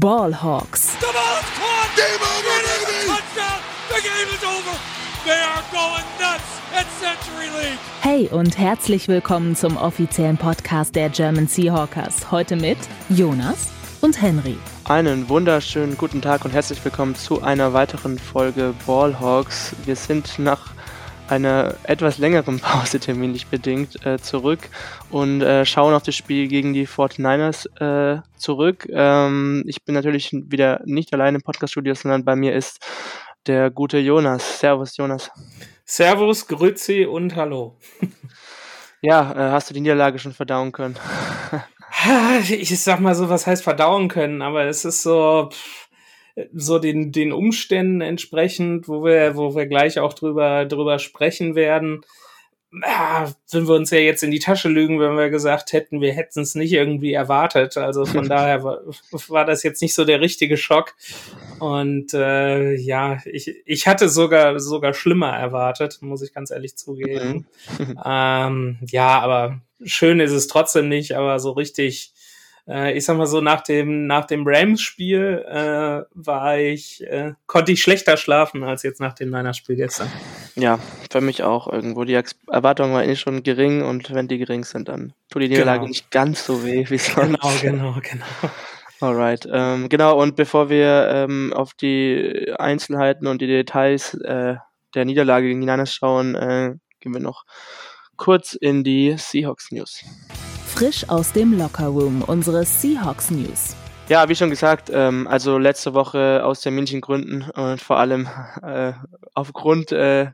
Ballhawks. The ball is caught. Game over, baby. Touchdown. The game is over. They are going nuts at Century League. Hey und herzlich willkommen zum offiziellen Podcast der German Seahawkers. Heute mit Jonas und Henry. Einen wunderschönen guten Tag und herzlich willkommen zu einer weiteren Folge Ballhawks. Wir sind nach einer etwas längeren Pause terminlich bedingt äh, zurück und äh, schauen auf das Spiel gegen die 49ers äh, zurück. Ähm, ich bin natürlich wieder nicht allein im Podcaststudio, sondern bei mir ist der gute Jonas. Servus, Jonas. Servus, Grüezi und Hallo. ja, äh, hast du die Niederlage schon verdauen können? ich sag mal so, was heißt verdauen können, aber es ist so. Pff, so den, den Umständen entsprechend, wo wir, wo wir gleich auch drüber, drüber sprechen werden. Ja, würden wir uns ja jetzt in die Tasche lügen, wenn wir gesagt hätten, wir hätten es nicht irgendwie erwartet. Also von daher war, war das jetzt nicht so der richtige Schock. Und äh, ja, ich, ich hatte sogar sogar schlimmer erwartet, muss ich ganz ehrlich zugeben. Mhm. ähm, ja, aber schön ist es trotzdem nicht, aber so richtig äh, ich sag mal so, nach dem, nach dem Rams-Spiel äh, war ich, äh, konnte ich schlechter schlafen als jetzt nach dem Niners-Spiel gestern. Ja, für mich auch irgendwo. Die Erwartungen waren eh schon gering und wenn die gering sind, dann tut die Niederlage genau. nicht ganz so weh wie sonst. Genau, genau, genau. Alright, ähm, genau, und bevor wir ähm, auf die Einzelheiten und die Details äh, der Niederlage gegen die Niners schauen, äh, gehen wir noch kurz in die Seahawks News. Frisch aus dem Lockerroom, unsere Seahawks News. Ja, wie schon gesagt, ähm, also letzte Woche aus Terminchengründen und vor allem äh, aufgrund äh,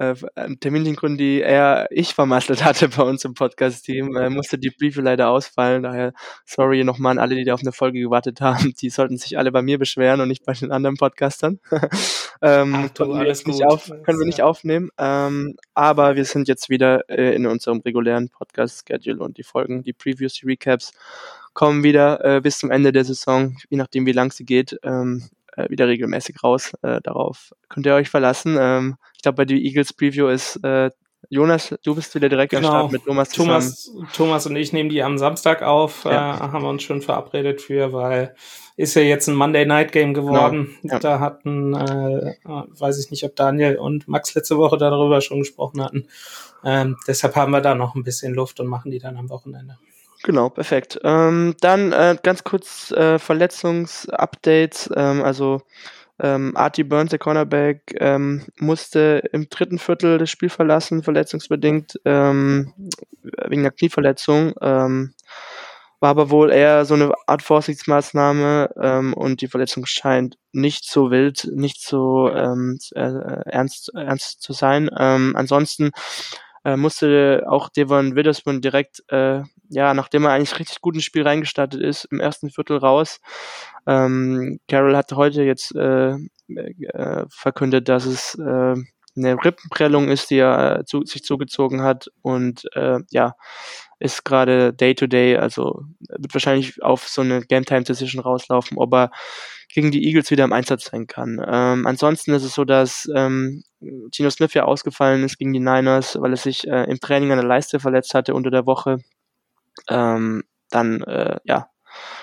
äh, Termingründen, die eher ich vermasselt hatte bei uns im Podcast-Team, äh, musste die Briefe leider ausfallen. Daher sorry nochmal an alle, die da auf eine Folge gewartet haben. Die sollten sich alle bei mir beschweren und nicht bei den anderen Podcastern. ähm, Ach, du, wir nicht auf, können wir nicht aufnehmen. Ähm, aber wir sind jetzt wieder äh, in unserem regulären Podcast-Schedule und die Folgen, die Previews, die Recaps kommen wieder äh, bis zum Ende der Saison, je nachdem wie lang sie geht. Ähm, äh, wieder regelmäßig raus. Äh, darauf könnt ihr euch verlassen. Ähm, ich glaube, bei der Eagles Preview ist äh, Jonas, du bist wieder direkt genau. am Start mit Thomas zusammen. Thomas, Thomas und ich nehmen die am Samstag auf, ja. äh, haben wir uns schon verabredet für, weil ist ja jetzt ein Monday Night Game geworden. Genau. Ja. Da hatten, äh, weiß ich nicht, ob Daniel und Max letzte Woche darüber schon gesprochen hatten. Ähm, deshalb haben wir da noch ein bisschen Luft und machen die dann am Wochenende. Genau, perfekt. Ähm, dann äh, ganz kurz äh, Verletzungsupdates. Ähm, also ähm, Artie Burns, der Cornerback, ähm, musste im dritten Viertel das Spiel verlassen, verletzungsbedingt, ähm, wegen einer Knieverletzung. Ähm, war aber wohl eher so eine Art Vorsichtsmaßnahme ähm, und die Verletzung scheint nicht so wild, nicht so äh, ernst, ernst zu sein. Ansonsten äh, musste auch Devon Witherspoon direkt, äh, ja, nachdem er eigentlich richtig gut ins Spiel reingestartet ist, im ersten Viertel raus. Ähm, Carroll hat heute jetzt äh, äh, verkündet, dass es äh, eine Rippenprellung ist, die er äh, zu, sich zugezogen hat und äh, ja, ist gerade Day to Day, also wird wahrscheinlich auf so eine Game Time Decision rauslaufen, ob er gegen die Eagles wieder im Einsatz sein kann. Ähm, ansonsten ist es so, dass ähm, Gino Smith ja ausgefallen ist gegen die Niners, weil er sich äh, im Training an der Leiste verletzt hatte unter der Woche. Ähm, dann äh, ja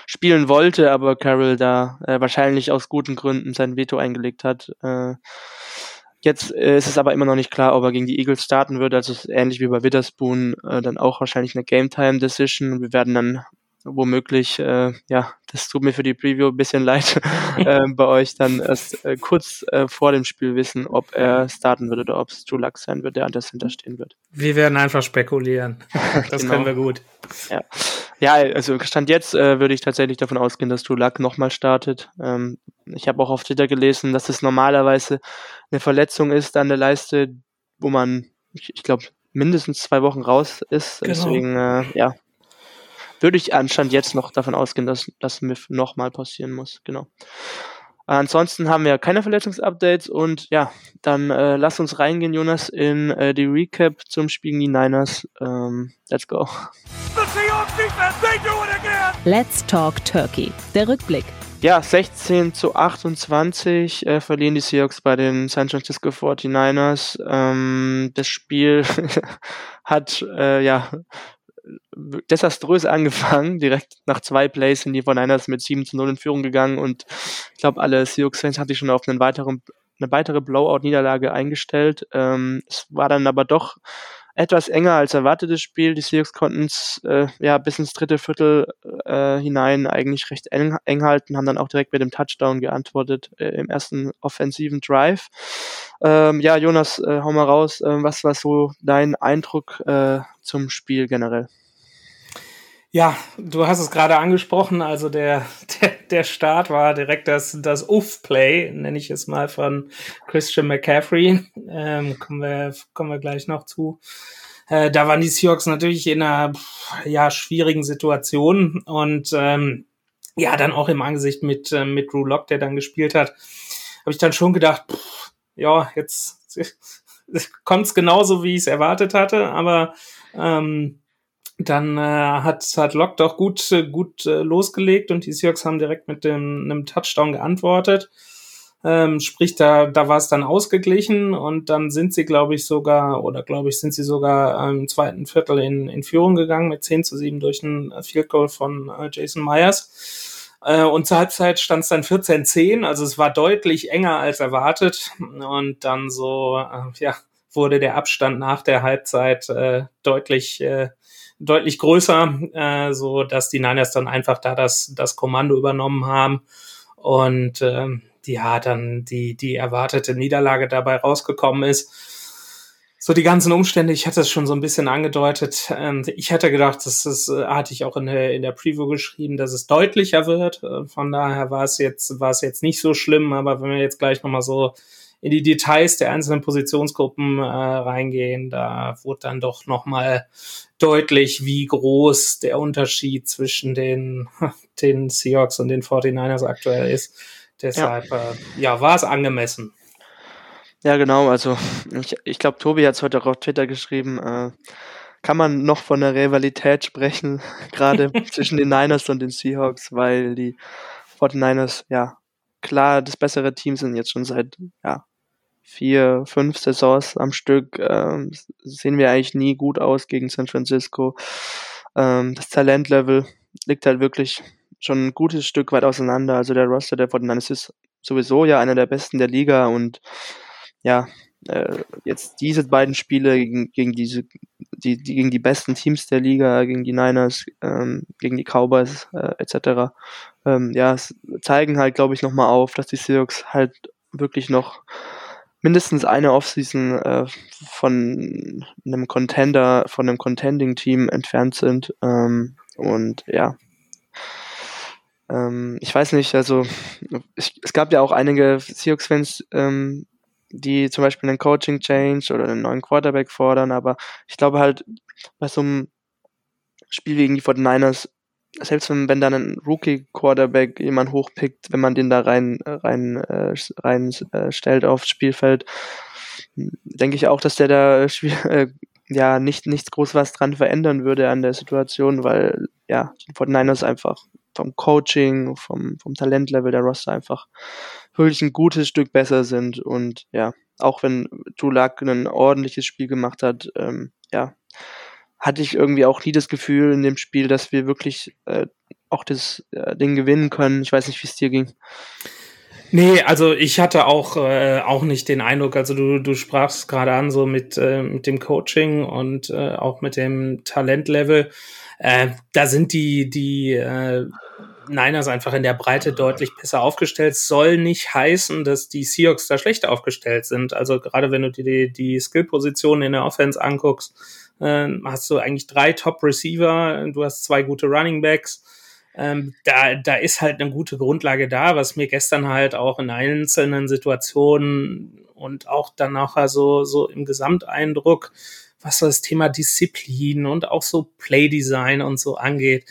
spielen wollte, aber Carroll da äh, wahrscheinlich aus guten Gründen sein Veto eingelegt hat. Äh, Jetzt äh, ist es aber immer noch nicht klar, ob er gegen die Eagles starten wird. Also ähnlich wie bei Witherspoon äh, dann auch wahrscheinlich eine Game Time Decision. Wir werden dann womöglich, äh, ja, das tut mir für die Preview ein bisschen leid, äh, bei euch dann erst äh, kurz äh, vor dem Spiel wissen, ob er starten wird oder ob es Drew Luck sein wird, der anders hinterstehen wird. Wir werden einfach spekulieren. Das genau. können wir gut. Ja, ja also Stand jetzt äh, würde ich tatsächlich davon ausgehen, dass Luck nochmal startet. Ähm, ich habe auch auf Twitter gelesen, dass es normalerweise eine Verletzung ist an der Leiste, wo man, ich, ich glaube, mindestens zwei Wochen raus ist. Genau. Deswegen, äh, ja, würde ich anscheinend jetzt noch davon ausgehen, dass das MIF nochmal passieren muss. Genau. Ansonsten haben wir keine Verletzungsupdates und ja, dann äh, lass uns reingehen, Jonas, in äh, die Recap zum Spiel gegen die Niners. Ähm, let's go. Let's talk Turkey. Der Rückblick. Ja, 16 zu 28 äh, verlieren die Seahawks bei den San Francisco 49ers. Ähm, das Spiel hat äh, ja desaströs angefangen. Direkt nach zwei Plays sind die von Niners mit 7 zu 0 in Führung gegangen und ich glaube, alle Seahawks-Fans hatten sich schon auf einen weiteren, eine weitere Blowout-Niederlage eingestellt. Ähm, es war dann aber doch etwas enger als erwartetes Spiel. Die Seahawks konnten es äh, ja bis ins dritte Viertel äh, hinein eigentlich recht eng, eng, halten, haben dann auch direkt mit dem Touchdown geantwortet äh, im ersten offensiven Drive. Ähm, ja, Jonas, äh, hau mal raus. Äh, was war so dein Eindruck äh, zum Spiel generell? Ja, du hast es gerade angesprochen, also der, der, der Start war direkt das, das Uff-Play, nenne ich es mal, von Christian McCaffrey. Ähm, kommen, wir, kommen wir gleich noch zu. Äh, da waren die Seahawks natürlich in einer ja, schwierigen Situation und ähm, ja, dann auch im Angesicht mit, äh, mit Drew Lock, der dann gespielt hat, habe ich dann schon gedacht, pff, ja, jetzt kommt es genauso, wie ich es erwartet hatte, aber ähm, dann äh, hat, hat Locke doch gut, gut äh, losgelegt und die Seahawks haben direkt mit dem, einem Touchdown geantwortet. Ähm, sprich, da, da war es dann ausgeglichen und dann sind sie, glaube ich, sogar, oder glaube ich, sind sie sogar im zweiten Viertel in, in Führung gegangen mit 10 zu 7 durch ein Field Goal von äh, Jason Myers. Äh, und zur Halbzeit stand es dann 14-10, also es war deutlich enger als erwartet. Und dann so, äh, ja, wurde der Abstand nach der Halbzeit äh, deutlich äh, deutlich größer, äh, so dass die Niners dann einfach da das, das Kommando übernommen haben und ähm, ja, dann die, die erwartete Niederlage dabei rausgekommen ist. So die ganzen Umstände, ich hatte es schon so ein bisschen angedeutet. Ähm, ich hätte gedacht, das ist, äh, hatte ich auch in der, in der Preview geschrieben, dass es deutlicher wird. Äh, von daher war es jetzt, war es jetzt nicht so schlimm, aber wenn wir jetzt gleich nochmal so in die Details der einzelnen Positionsgruppen äh, reingehen, da wurde dann doch nochmal deutlich, wie groß der Unterschied zwischen den, den Seahawks und den 49ers aktuell ist. Deshalb, ja, äh, ja war es angemessen. Ja, genau. Also ich, ich glaube, Tobi hat es heute auch auf Twitter geschrieben. Äh, kann man noch von einer Rivalität sprechen, gerade zwischen den Niners und den Seahawks, weil die 49ers ja klar das bessere Team sind jetzt schon seit ja, vier, fünf Saisons am Stück ähm, sehen wir eigentlich nie gut aus gegen San Francisco. Ähm, das Talentlevel liegt halt wirklich schon ein gutes Stück weit auseinander. Also der Roster der Fortinanders ist sowieso ja einer der besten der Liga und ja, äh, jetzt diese beiden Spiele gegen, gegen diese, die, die, gegen die besten Teams der Liga, gegen die Niners, ähm, gegen die Cowboys äh, etc. Ähm, ja, zeigen halt, glaube ich, nochmal auf, dass die Seahawks halt wirklich noch mindestens eine Offseason äh, von einem Contender, von einem Contending-Team entfernt sind. Ähm, und ja, ähm, ich weiß nicht, also ich, es gab ja auch einige Seahawks-Fans, ähm, die zum Beispiel einen Coaching-Change oder einen neuen Quarterback fordern, aber ich glaube halt, bei so einem Spiel gegen die 49ers selbst wenn, wenn dann ein Rookie-Quarterback jemand hochpickt, wenn man den da rein, rein, äh, rein äh, stellt aufs Spielfeld, denke ich auch, dass der da äh, ja nicht nichts groß was dran verändern würde an der Situation, weil ja, die Fortniners einfach vom Coaching, vom, vom Talentlevel der Roster einfach wirklich ein gutes Stück besser sind und ja, auch wenn Tulak ein ordentliches Spiel gemacht hat, ähm, ja, hatte ich irgendwie auch nie das Gefühl in dem Spiel, dass wir wirklich äh, auch das äh, Ding gewinnen können. Ich weiß nicht, wie es dir ging. Nee, also ich hatte auch, äh, auch nicht den Eindruck, also du, du sprachst gerade an, so mit, äh, mit dem Coaching und äh, auch mit dem Talentlevel. Äh, da sind die, die äh, Niners einfach in der Breite deutlich besser aufgestellt. Soll nicht heißen, dass die Seahawks da schlecht aufgestellt sind. Also gerade wenn du dir die, die Skill-Positionen in der Offense anguckst, äh, hast du eigentlich drei Top-Receiver, du hast zwei gute Running Backs. Ähm, da, da ist halt eine gute Grundlage da, was mir gestern halt auch in einzelnen Situationen und auch danach also so im Gesamteindruck, was das Thema Disziplin und auch so Playdesign und so angeht.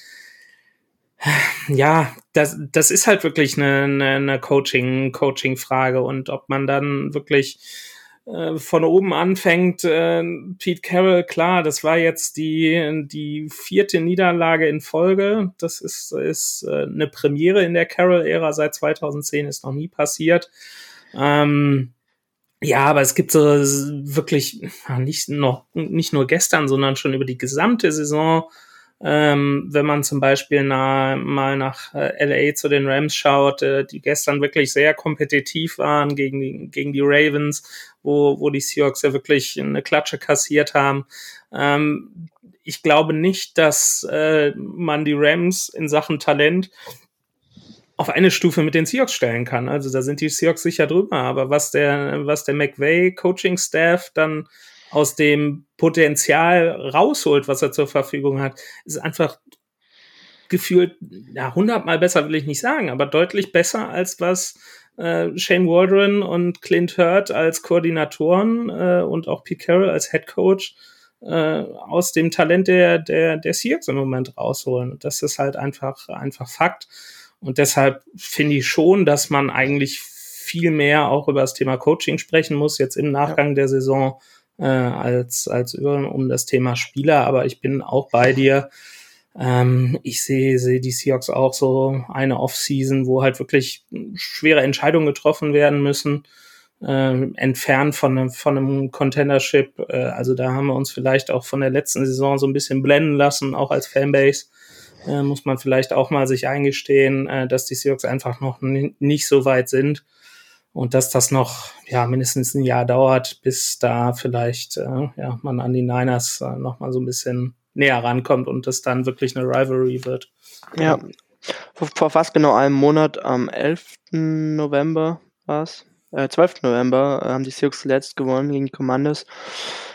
Ja, das, das ist halt wirklich eine, eine, eine Coaching, Coaching-Frage und ob man dann wirklich von oben anfängt, äh, Pete Carroll, klar, das war jetzt die, die vierte Niederlage in Folge. Das ist, ist äh, eine Premiere in der Carroll-Ära seit 2010, ist noch nie passiert. Ähm, ja, aber es gibt so wirklich nicht, noch, nicht nur gestern, sondern schon über die gesamte Saison Ähm, wenn man zum Beispiel na, mal nach äh, LA zu den Rams schaut, äh, die gestern wirklich sehr kompetitiv waren gegen die, gegen die Ravens, wo, wo die Seahawks ja wirklich eine Klatsche kassiert haben. Ähm, ich glaube nicht, dass äh, man die Rams in Sachen Talent auf eine Stufe mit den Seahawks stellen kann. Also da sind die Seahawks sicher drüber. Aber was der, was der McVay Coaching Staff dann aus dem Potenzial rausholt, was er zur Verfügung hat, ist einfach gefühlt, ja, hundertmal besser will ich nicht sagen, aber deutlich besser als was äh, Shane Waldron und Clint Hurt als Koordinatoren äh, und auch Pete Carroll als Head Coach äh, aus dem Talent der, der, der Seahawks im Moment rausholen. Das ist halt einfach, einfach Fakt. Und deshalb finde ich schon, dass man eigentlich viel mehr auch über das Thema Coaching sprechen muss, jetzt im Nachgang ja. der Saison äh, als, als über, um das Thema Spieler. Aber ich bin auch bei dir. Ähm, ich sehe sehe die Seahawks auch so eine Offseason, wo halt wirklich schwere Entscheidungen getroffen werden müssen, äh, entfernt von, einem von einem Contendership. Äh, also da haben wir uns vielleicht auch von der letzten Saison so ein bisschen blenden lassen, auch als Fanbase. Äh, muss man vielleicht auch mal sich eingestehen, äh, dass die Seahawks einfach noch nicht so weit sind und dass das noch ja mindestens ein Jahr dauert, bis da vielleicht äh, ja man an die Niners äh, noch mal so ein bisschen näher rankommt und das dann wirklich eine Rivalry wird. Ja, vor, vor fast genau einem Monat, am 11. November war es, äh, 12. November, äh, haben die Sioux zuletzt gewonnen gegen die Commanders.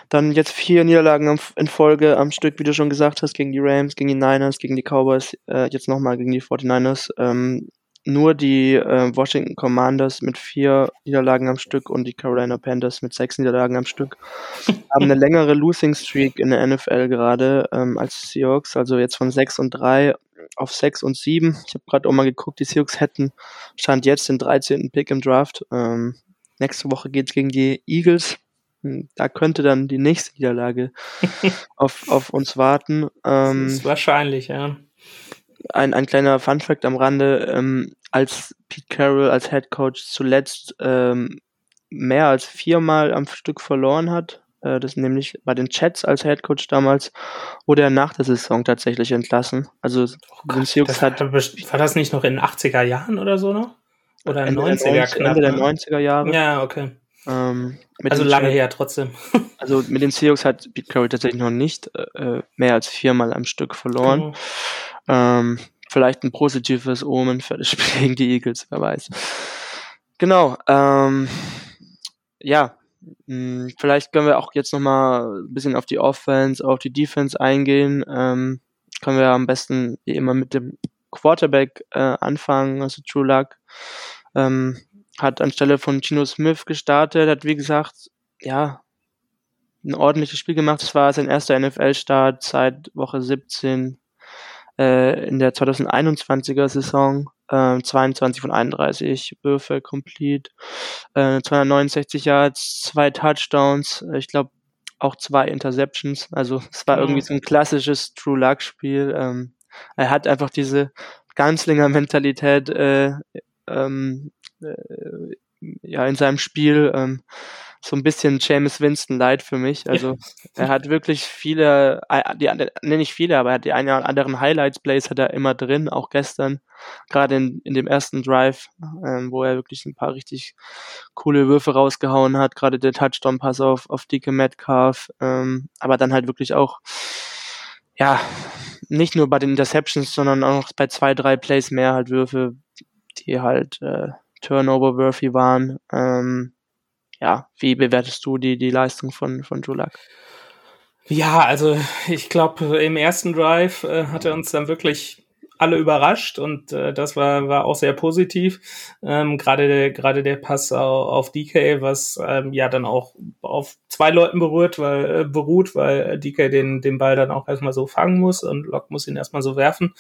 Dann jetzt vier Niederlagen in Folge am Stück, wie du schon gesagt hast, gegen die Rams, gegen die Niners, gegen die Cowboys, äh, jetzt nochmal gegen die 49ers. Ähm, nur die äh, Washington Commanders mit vier Niederlagen am Stück und die Carolina Panthers mit sechs Niederlagen am Stück haben eine längere Losing Streak in der NFL gerade ähm, als Seahawks, also jetzt von sechs und drei auf sechs und sieben. Ich habe gerade auch mal geguckt, die Seahawks hätten stand jetzt den 13. Pick im Draft. Ähm, nächste Woche geht's gegen die Eagles. Hm, da könnte dann die nächste Niederlage auf, auf uns warten. Ähm, das ist wahrscheinlich, ja ein, ein kleiner Funfact am Rande, ähm, als Pete Carroll als Head Coach zuletzt ähm, mehr als viermal am Stück verloren hat, äh, das nämlich bei den Chats als Head Coach damals, wurde er nach der Saison tatsächlich entlassen. Also oh Gott, das hat, war das nicht noch in den 80er Jahren oder so noch? Oder Ende 90er, der 90, knapp, Ende der 90er ne? Jahre. Ja, okay. Ähm, also lange her trotzdem. Also mit den Seahawks hat Pete Carroll tatsächlich noch nicht äh, mehr als viermal am Stück verloren. Genau. Ähm, vielleicht ein positives Omen für das Spiel gegen die Eagles, wer weiß. Genau. Ähm, ja, mh, hm, vielleicht können wir auch jetzt nochmal ein bisschen auf die Offense, auf die Defense eingehen. Ähm, können wir am besten wie immer mit dem Quarterback äh, anfangen, also True Luck. Ähm, hat anstelle von Gino Smith gestartet, hat wie gesagt, ja, ein ordentliches Spiel gemacht. Es war sein erster NFL-Start seit Woche 17 äh, in der 2021er Saison. Äh, 22 von 31 Würfe complete, äh, 269 Yards, zwei Touchdowns, ich glaube auch zwei Interceptions. Also es war irgendwie so ein klassisches True Luck Spiel. Ähm, er hat einfach diese Ganzlinger Mentalität äh, ähm, äh, ja in seinem Spiel. Ähm, so ein bisschen James Winston Light für mich. Also er hat wirklich viele, äh, die, ne, nicht viele, aber er hat die einen oder anderen Highlights-Plays hat er immer drin, auch gestern, gerade in, in dem ersten Drive, ähm, wo er wirklich ein paar richtig coole Würfe rausgehauen hat, gerade der Touchdown-Pass auf, auf Dicke Metcalf, ähm, aber dann halt wirklich auch, ja, nicht nur bei den Interceptions, sondern auch bei zwei, drei Plays mehr halt Würfe, die halt äh, Turnover-worthy waren. Ähm, ja, wie bewertest du die, die Leistung von, von Julak? Ja, also ich glaube, im ersten Drive äh, hat er uns dann wirklich alle überrascht und äh, das war, war auch sehr positiv. Ähm, gerade der, der Pass auf, auf DK, was ähm, ja dann auch auf zwei Leuten berührt, weil, äh, beruht, weil DK den, den Ball dann auch erstmal so fangen muss und Locke muss ihn erstmal so werfen.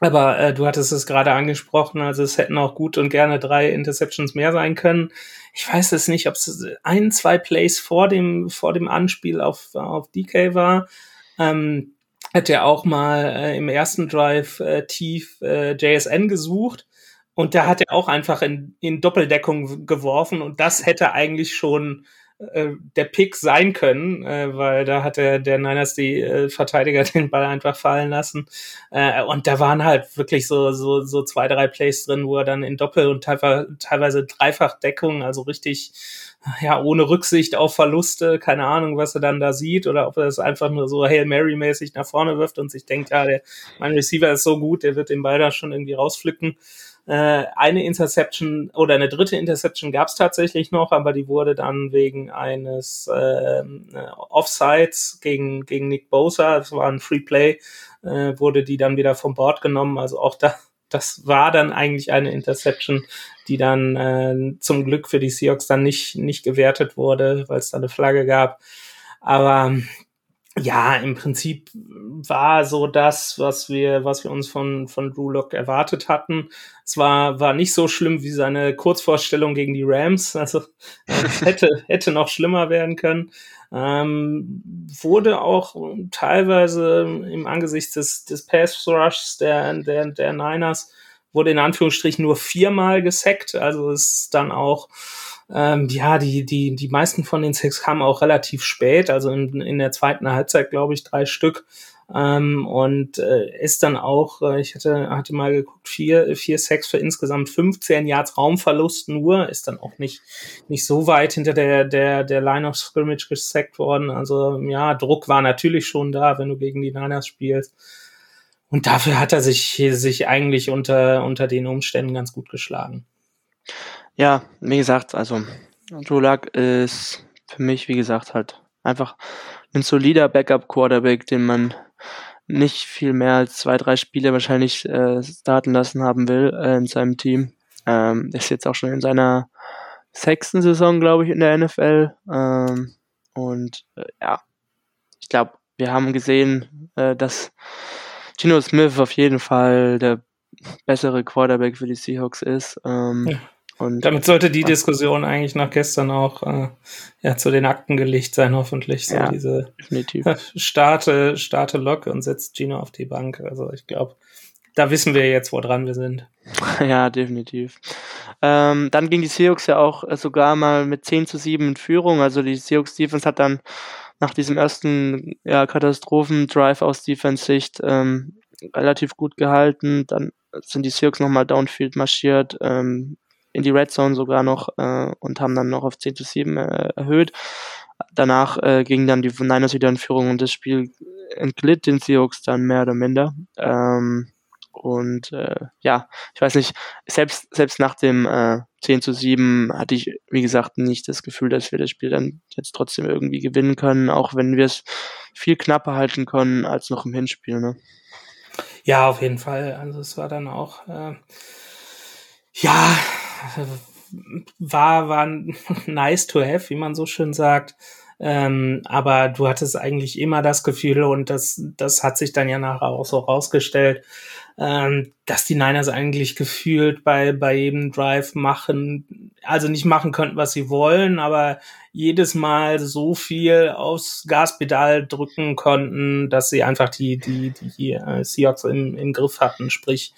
Aber äh, du hattest es gerade angesprochen, also es hätten auch gut und gerne drei Interceptions mehr sein können. Ich weiß es nicht, ob es ein, zwei Plays vor dem, vor dem Anspiel auf, auf DK war. Ähm, hat er auch mal äh, im ersten Drive äh, tief äh, JSN gesucht und da hat er auch einfach in, in Doppeldeckung geworfen und das hätte eigentlich schon äh, der Pick sein können, äh, weil da hat der, der Niners die äh, Verteidiger den Ball einfach fallen lassen. Äh, und da waren halt wirklich so, so, so zwei, drei Plays drin, wo er dann in Doppel- und teilweise, teilweise Dreifachdeckung, also richtig ja, ohne Rücksicht auf Verluste, keine Ahnung, was er dann da sieht, oder ob er das einfach nur so Hail Mary-mäßig nach vorne wirft und sich denkt, ja, der, mein Receiver ist so gut, der wird den Ball da schon irgendwie rausflicken. Äh, eine Interception oder eine dritte Interception gab es tatsächlich noch, aber die wurde dann wegen eines ähm, äh, Offsides gegen, gegen Nick Bosa, das war ein Free Play, äh, wurde die dann wieder vom Board genommen. Also auch da das war dann eigentlich eine Interception, die dann äh, zum Glück für die Seahawks dann nicht, nicht gewertet wurde, weil es da eine Flagge gab. Aber ja, im Prinzip war so das, was wir, was wir uns von, von Drew Lock erwartet hatten. Es war, war nicht so schlimm wie seine Kurzvorstellung gegen die Rams. Also es hätte, hätte noch schlimmer werden können. Ähm, wurde auch teilweise im Angesicht des, des Pass Rushs der, der, der Niners, wurde in Anführungsstrichen nur viermal gesackt. Also ist dann auch ähm, ja, die, die, die meisten von den Sacks kamen auch relativ spät, also in, in der zweiten Halbzeit, glaube ich, drei Stück. Ähm, und äh, ist dann auch, äh, ich hatte, hatte mal geguckt, vier, vier Sacks für insgesamt 15 Yards Raumverlust nur, ist dann auch nicht, nicht so weit hinter der, der, der Line of Scrimmage gesackt worden. Also ja, Druck war natürlich schon da, wenn du gegen die Niners spielst. Und dafür hat er sich, sich eigentlich unter, unter den Umständen ganz gut geschlagen. Ja, wie gesagt, also Drew Luck ist für mich, wie gesagt, halt einfach ein solider Backup-Quarterback, den man nicht viel mehr als zwei, drei Spiele wahrscheinlich äh, starten lassen haben will äh, in seinem Team. Ähm, ist jetzt auch schon in seiner sechsten Saison, glaube ich, in der NFL. Ähm, und äh, ja, ich glaube, wir haben gesehen, äh, dass Gino Smith auf jeden Fall der bessere Quarterback für die Seahawks ist. Ähm, ja. Und damit sollte die Diskussion eigentlich nach gestern auch äh, ja, zu den Akten gelegt sein, hoffentlich. So ja, diese definitiv. Starte, starte Lok und setzt Gino auf die Bank. Also ich glaube, da wissen wir jetzt, woran wir sind. Ja, definitiv. Ähm, dann ging die Seahawks ja auch sogar mal mit 10 zu 7 in Führung. Also die Seahawks Defense hat dann nach diesem ersten ja, Katastrophen-Drive aus Defense-Sicht ähm, relativ gut gehalten. Dann sind die Seahawks nochmal downfield marschiert, ähm, in die Red Zone sogar noch äh, und haben dann noch auf 10 zu 7 äh, erhöht. Danach äh, gingen dann die Niners wieder in Führung und das Spiel entglitt den Seahawks dann mehr oder minder. Ähm, und äh, ja, ich weiß nicht, selbst, selbst nach dem äh, 10 zu 7 hatte ich, wie gesagt, nicht das Gefühl, dass wir das Spiel dann jetzt trotzdem irgendwie gewinnen können, auch wenn wir es viel knapper halten können als noch im Hinspiel. Ne? Ja, auf jeden Fall. Also es war dann auch äh, ja, war, war nice to have, wie man so schön sagt. Ähm, aber du hattest eigentlich immer das Gefühl, und das, das hat sich dann ja nachher auch so rausgestellt, ähm, dass die Niners eigentlich gefühlt bei, bei jedem Drive machen, also nicht machen könnten, was sie wollen, aber jedes Mal so viel aufs Gaspedal drücken konnten, dass sie einfach die, die, die äh, Seahawks im, im Griff hatten. Sprich,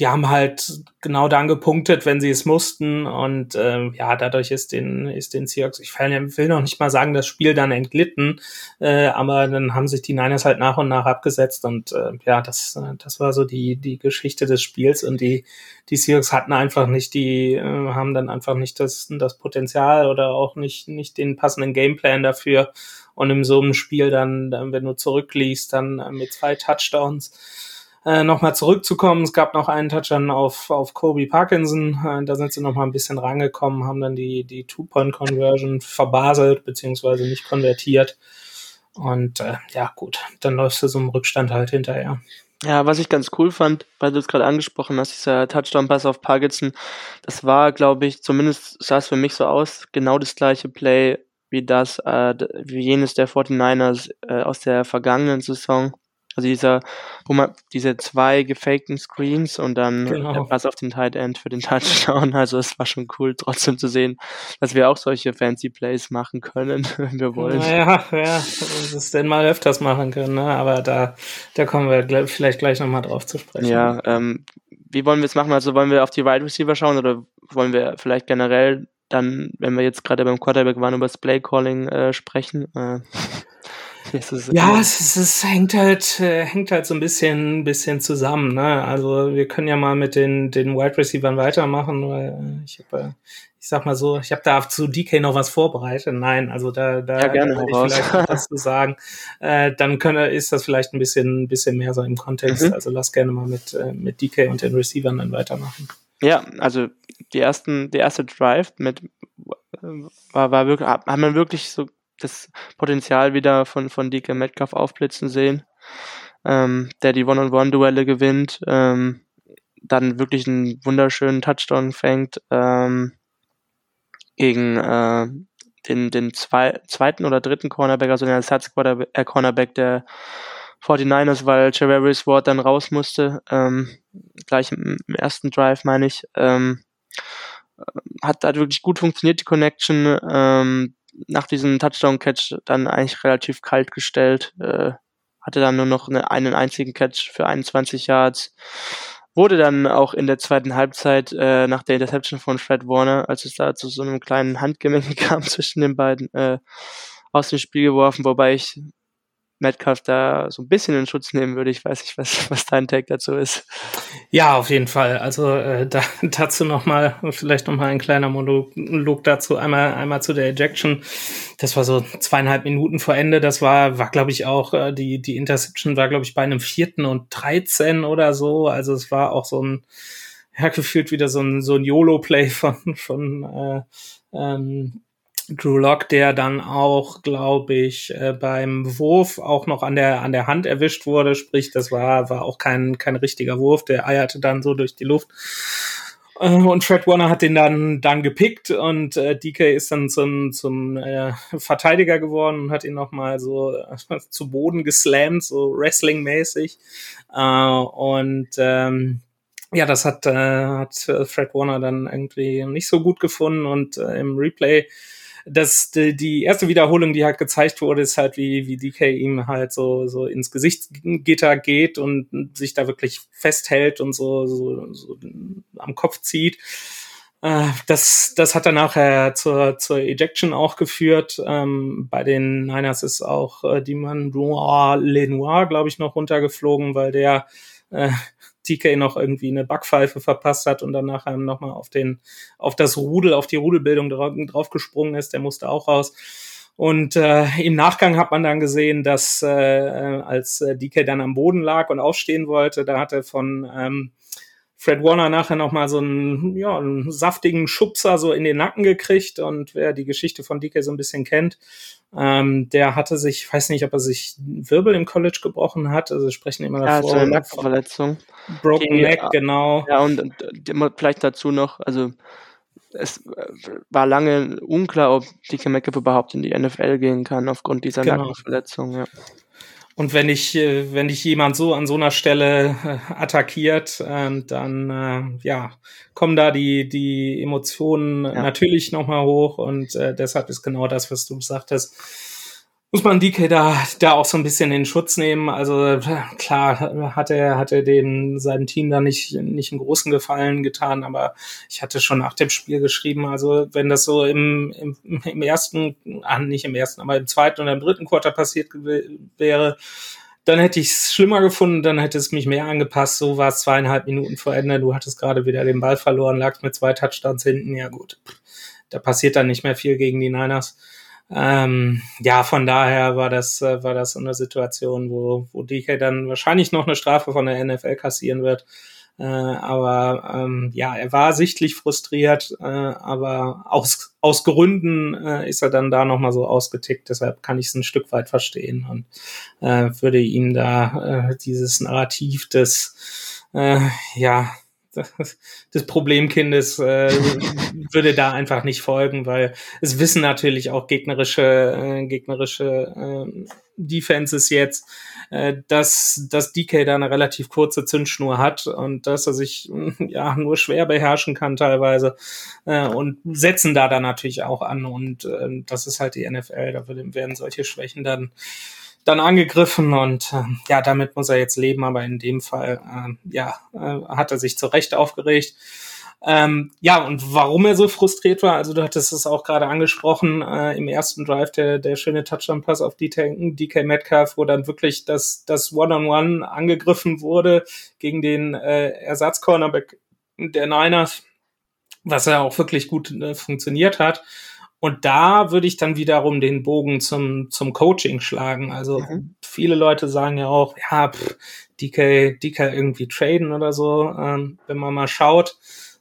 die haben halt genau dann gepunktet, wenn sie es mussten. Und ähm, ja, dadurch ist den, ist den Seahawks, ich will noch nicht mal sagen, das Spiel dann entglitten, äh, aber dann haben sich die Niners halt nach und nach abgesetzt. Und äh, ja, das, das war so die, die Geschichte des Spiels. Und die, die Seahawks hatten einfach nicht die, äh, haben dann einfach nicht das, das Potenzial oder auch nicht, nicht den passenden Gameplan dafür. Und in so einem Spiel dann, dann wenn du zurückliegst, dann äh, mit zwei Touchdowns, äh, nochmal zurückzukommen, es gab noch einen Touchdown auf, auf Kobe Parkinson, äh, da sind sie nochmal ein bisschen rangekommen, haben dann die, die Two-Point-Conversion verbaselt, beziehungsweise nicht konvertiert. Und äh, ja, gut, dann läufst du so im Rückstand halt hinterher. Ja, was ich ganz cool fand, weil du es gerade angesprochen hast, dieser Touchdown-Pass auf Parkinson, das war, glaube ich, zumindest sah es für mich so aus, genau das gleiche Play wie das, äh, wie jenes der 49ers äh, aus der vergangenen Saison. Also dieser, wo man diese zwei gefakten Screens und dann genau. der Pass auf den Tight End für den Touchdown. Also es war schon cool, trotzdem zu sehen, dass wir auch solche fancy Plays machen können, wenn wir wollen. Naja, ja, uns es denn mal öfters machen können, ne? aber da, da kommen wir vielleicht gleich nochmal drauf zu sprechen. Ja, ähm, wie wollen wir es machen? Also wollen wir auf die Wide Receiver schauen oder wollen wir vielleicht generell dann, wenn wir jetzt gerade beim Quarterback waren, über das Play-Calling äh, sprechen. Äh, ja, es, es, es, hängt halt, äh, hängt halt so ein bisschen, bisschen zusammen. Ne? Also wir können ja mal mit den, den Wide Receivers weitermachen, weil äh, ich habe, äh, ich sag mal so, ich habe da zu DK noch was vorbereitet. Nein, also da, da, ja, gerne da ich vielleicht noch was zu sagen. Äh, dann könne, ist das vielleicht ein bisschen, ein bisschen mehr so im Kontext. Mhm. Also lass gerne mal mit, äh, mit DK und den Receivern dann weitermachen. Ja, also die ersten, der erste Drive mit war, war wirklich, hat man wirklich so das Potenzial wieder von, von DK Metcalf aufblitzen sehen, ähm, der die One-on-One-Duelle gewinnt, ähm, dann wirklich einen wunderschönen Touchdown fängt ähm, gegen äh, den, den zwei, zweiten oder dritten Cornerback, also den Ersatz-Cornerback der 49ers, weil Javarius Ward dann raus musste, ähm, gleich im, im ersten Drive, meine ich. Ähm, hat, hat wirklich gut funktioniert, die Connection. Ähm, nach diesem Touchdown-Catch dann eigentlich relativ kalt gestellt. Äh, hatte dann nur noch eine, einen einzigen Catch für 21 Yards. Wurde dann auch in der zweiten Halbzeit äh, nach der Interception von Fred Warner, als es da zu so einem kleinen Handgemenge kam zwischen den beiden, äh, aus dem Spiel geworfen, wobei ich Metcalf da so ein bisschen in Schutz nehmen würde. Ich weiß nicht, was, was dein Take dazu ist. Ja, auf jeden Fall. Also äh, da, dazu nochmal, vielleicht nochmal ein kleiner Monolog dazu. Einmal, einmal zu der Ejection. Das war so zweieinhalb Minuten vor Ende. Das war, war glaube ich auch, äh, die, die Interception war, glaube ich, bei einem vierten und 13 oder so. Also es war auch so ein, ja, gefühlt wieder so ein, so ein YOLO-Play von, von äh, ähm, Drew Lock, der dann auch, glaube ich, äh, beim Wurf auch noch an der an der Hand erwischt wurde. Sprich, das war war auch kein kein richtiger Wurf. Der eierte dann so durch die Luft. Äh, und Fred Warner hat den dann dann gepickt und äh, DK ist dann zum zum äh, Verteidiger geworden und hat ihn noch mal so äh, zu Boden geslammt, so Wrestling-mäßig. Äh, und ähm, ja, das hat, äh, hat Fred Warner dann irgendwie nicht so gut gefunden und äh, im Replay das, die, die erste Wiederholung, die halt gezeigt wurde, ist halt, wie, wie DK ihm halt so, so ins Gesichtsgitter geht und sich da wirklich festhält und so, so, so am Kopf zieht. Äh, das, das hat dann nachher zur, zur Ejection auch geführt. Ähm, bei den Niners ist auch äh, die man Lenoir, glaube ich, noch runtergeflogen, weil der äh, TK noch irgendwie eine Backpfeife verpasst hat und dann nachher nochmal auf den, auf das Rudel, auf die Rudelbildung drauf, draufgesprungen ist, der musste auch raus. Und äh, im Nachgang hat man dann gesehen, dass äh, als äh, DK dann am Boden lag und aufstehen wollte, da hat er von ähm, Fred Warner nachher nochmal so einen, ja, einen saftigen Schubser so in den Nacken gekriegt und wer die Geschichte von DK so ein bisschen kennt, ähm, der hatte sich, ich weiß nicht, ob er sich Wirbel im College gebrochen hat, also sprechen immer davor. Ja, so eine Nackenverletzung. Broken Gegen, Neck, genau. Ja, und, und vielleicht dazu noch, also es äh, war lange unklar, ob DK Metcalf überhaupt in die NFL gehen kann aufgrund dieser genau. Nackenverletzung, ja. Und wenn ich, äh, wenn dich jemand so an so einer Stelle äh, attackiert, ähm, dann äh, ja, kommen da die, die Emotionen ja. natürlich nochmal hoch und deshalb ist genau das, was du sagtest muss man DK da, da auch so ein bisschen in Schutz nehmen. Also klar hat er, hat er den, seinem Team da nicht, nicht einen großen Gefallen getan, aber ich hatte schon nach dem Spiel geschrieben, also wenn das so im, im, im ersten, ah, nicht im ersten, aber im zweiten oder im dritten Quarter passiert wäre, dann hätte ich es schlimmer gefunden, dann hätte es mich mehr angepasst. So war es zweieinhalb Minuten vor Ende. Du hattest gerade wieder den Ball verloren, lagst mit zwei Touchdowns hinten. Ja gut, da passiert dann nicht mehr viel gegen die Niners. Ähm, ja, von daher war das, äh, war das eine Situation, wo, wo DK dann wahrscheinlich noch eine Strafe von der NFL kassieren wird. Äh, aber ähm, ja, er war sichtlich frustriert, äh, aber aus, aus Gründen äh, ist er dann da nochmal so ausgetickt. Deshalb kann ich es ein Stück weit verstehen und äh, würde ihm da äh, dieses Narrativ des äh, ja des Problemkindes äh, würde da einfach nicht folgen, weil es wissen natürlich auch gegnerische äh, gegnerische äh, Defenses jetzt, äh, dass dass DK da eine relativ kurze Zündschnur hat und dass er sich ja nur schwer beherrschen kann teilweise äh, und setzen da dann natürlich auch an und äh, das ist halt die NFL, da werden solche Schwächen dann dann angegriffen und äh, ja, damit muss er jetzt leben, aber in dem Fall, äh, ja, äh, hat er sich zu Recht aufgeregt. Ähm, ja, und warum er so frustriert war, also du hattest es auch gerade angesprochen, äh, im ersten Drive der, der schöne Touchdown-Pass auf DK, DK Metcalf, wo dann wirklich das, das One-on-One -on -One angegriffen wurde gegen den äh, Ersatzcornerback der Niners, was ja auch wirklich gut äh, funktioniert hat. Und da würde ich dann wiederum den Bogen zum, zum Coaching schlagen. Also mhm. viele Leute sagen ja auch, ja, pff, DK, DK irgendwie traden oder so, ähm, wenn man mal schaut.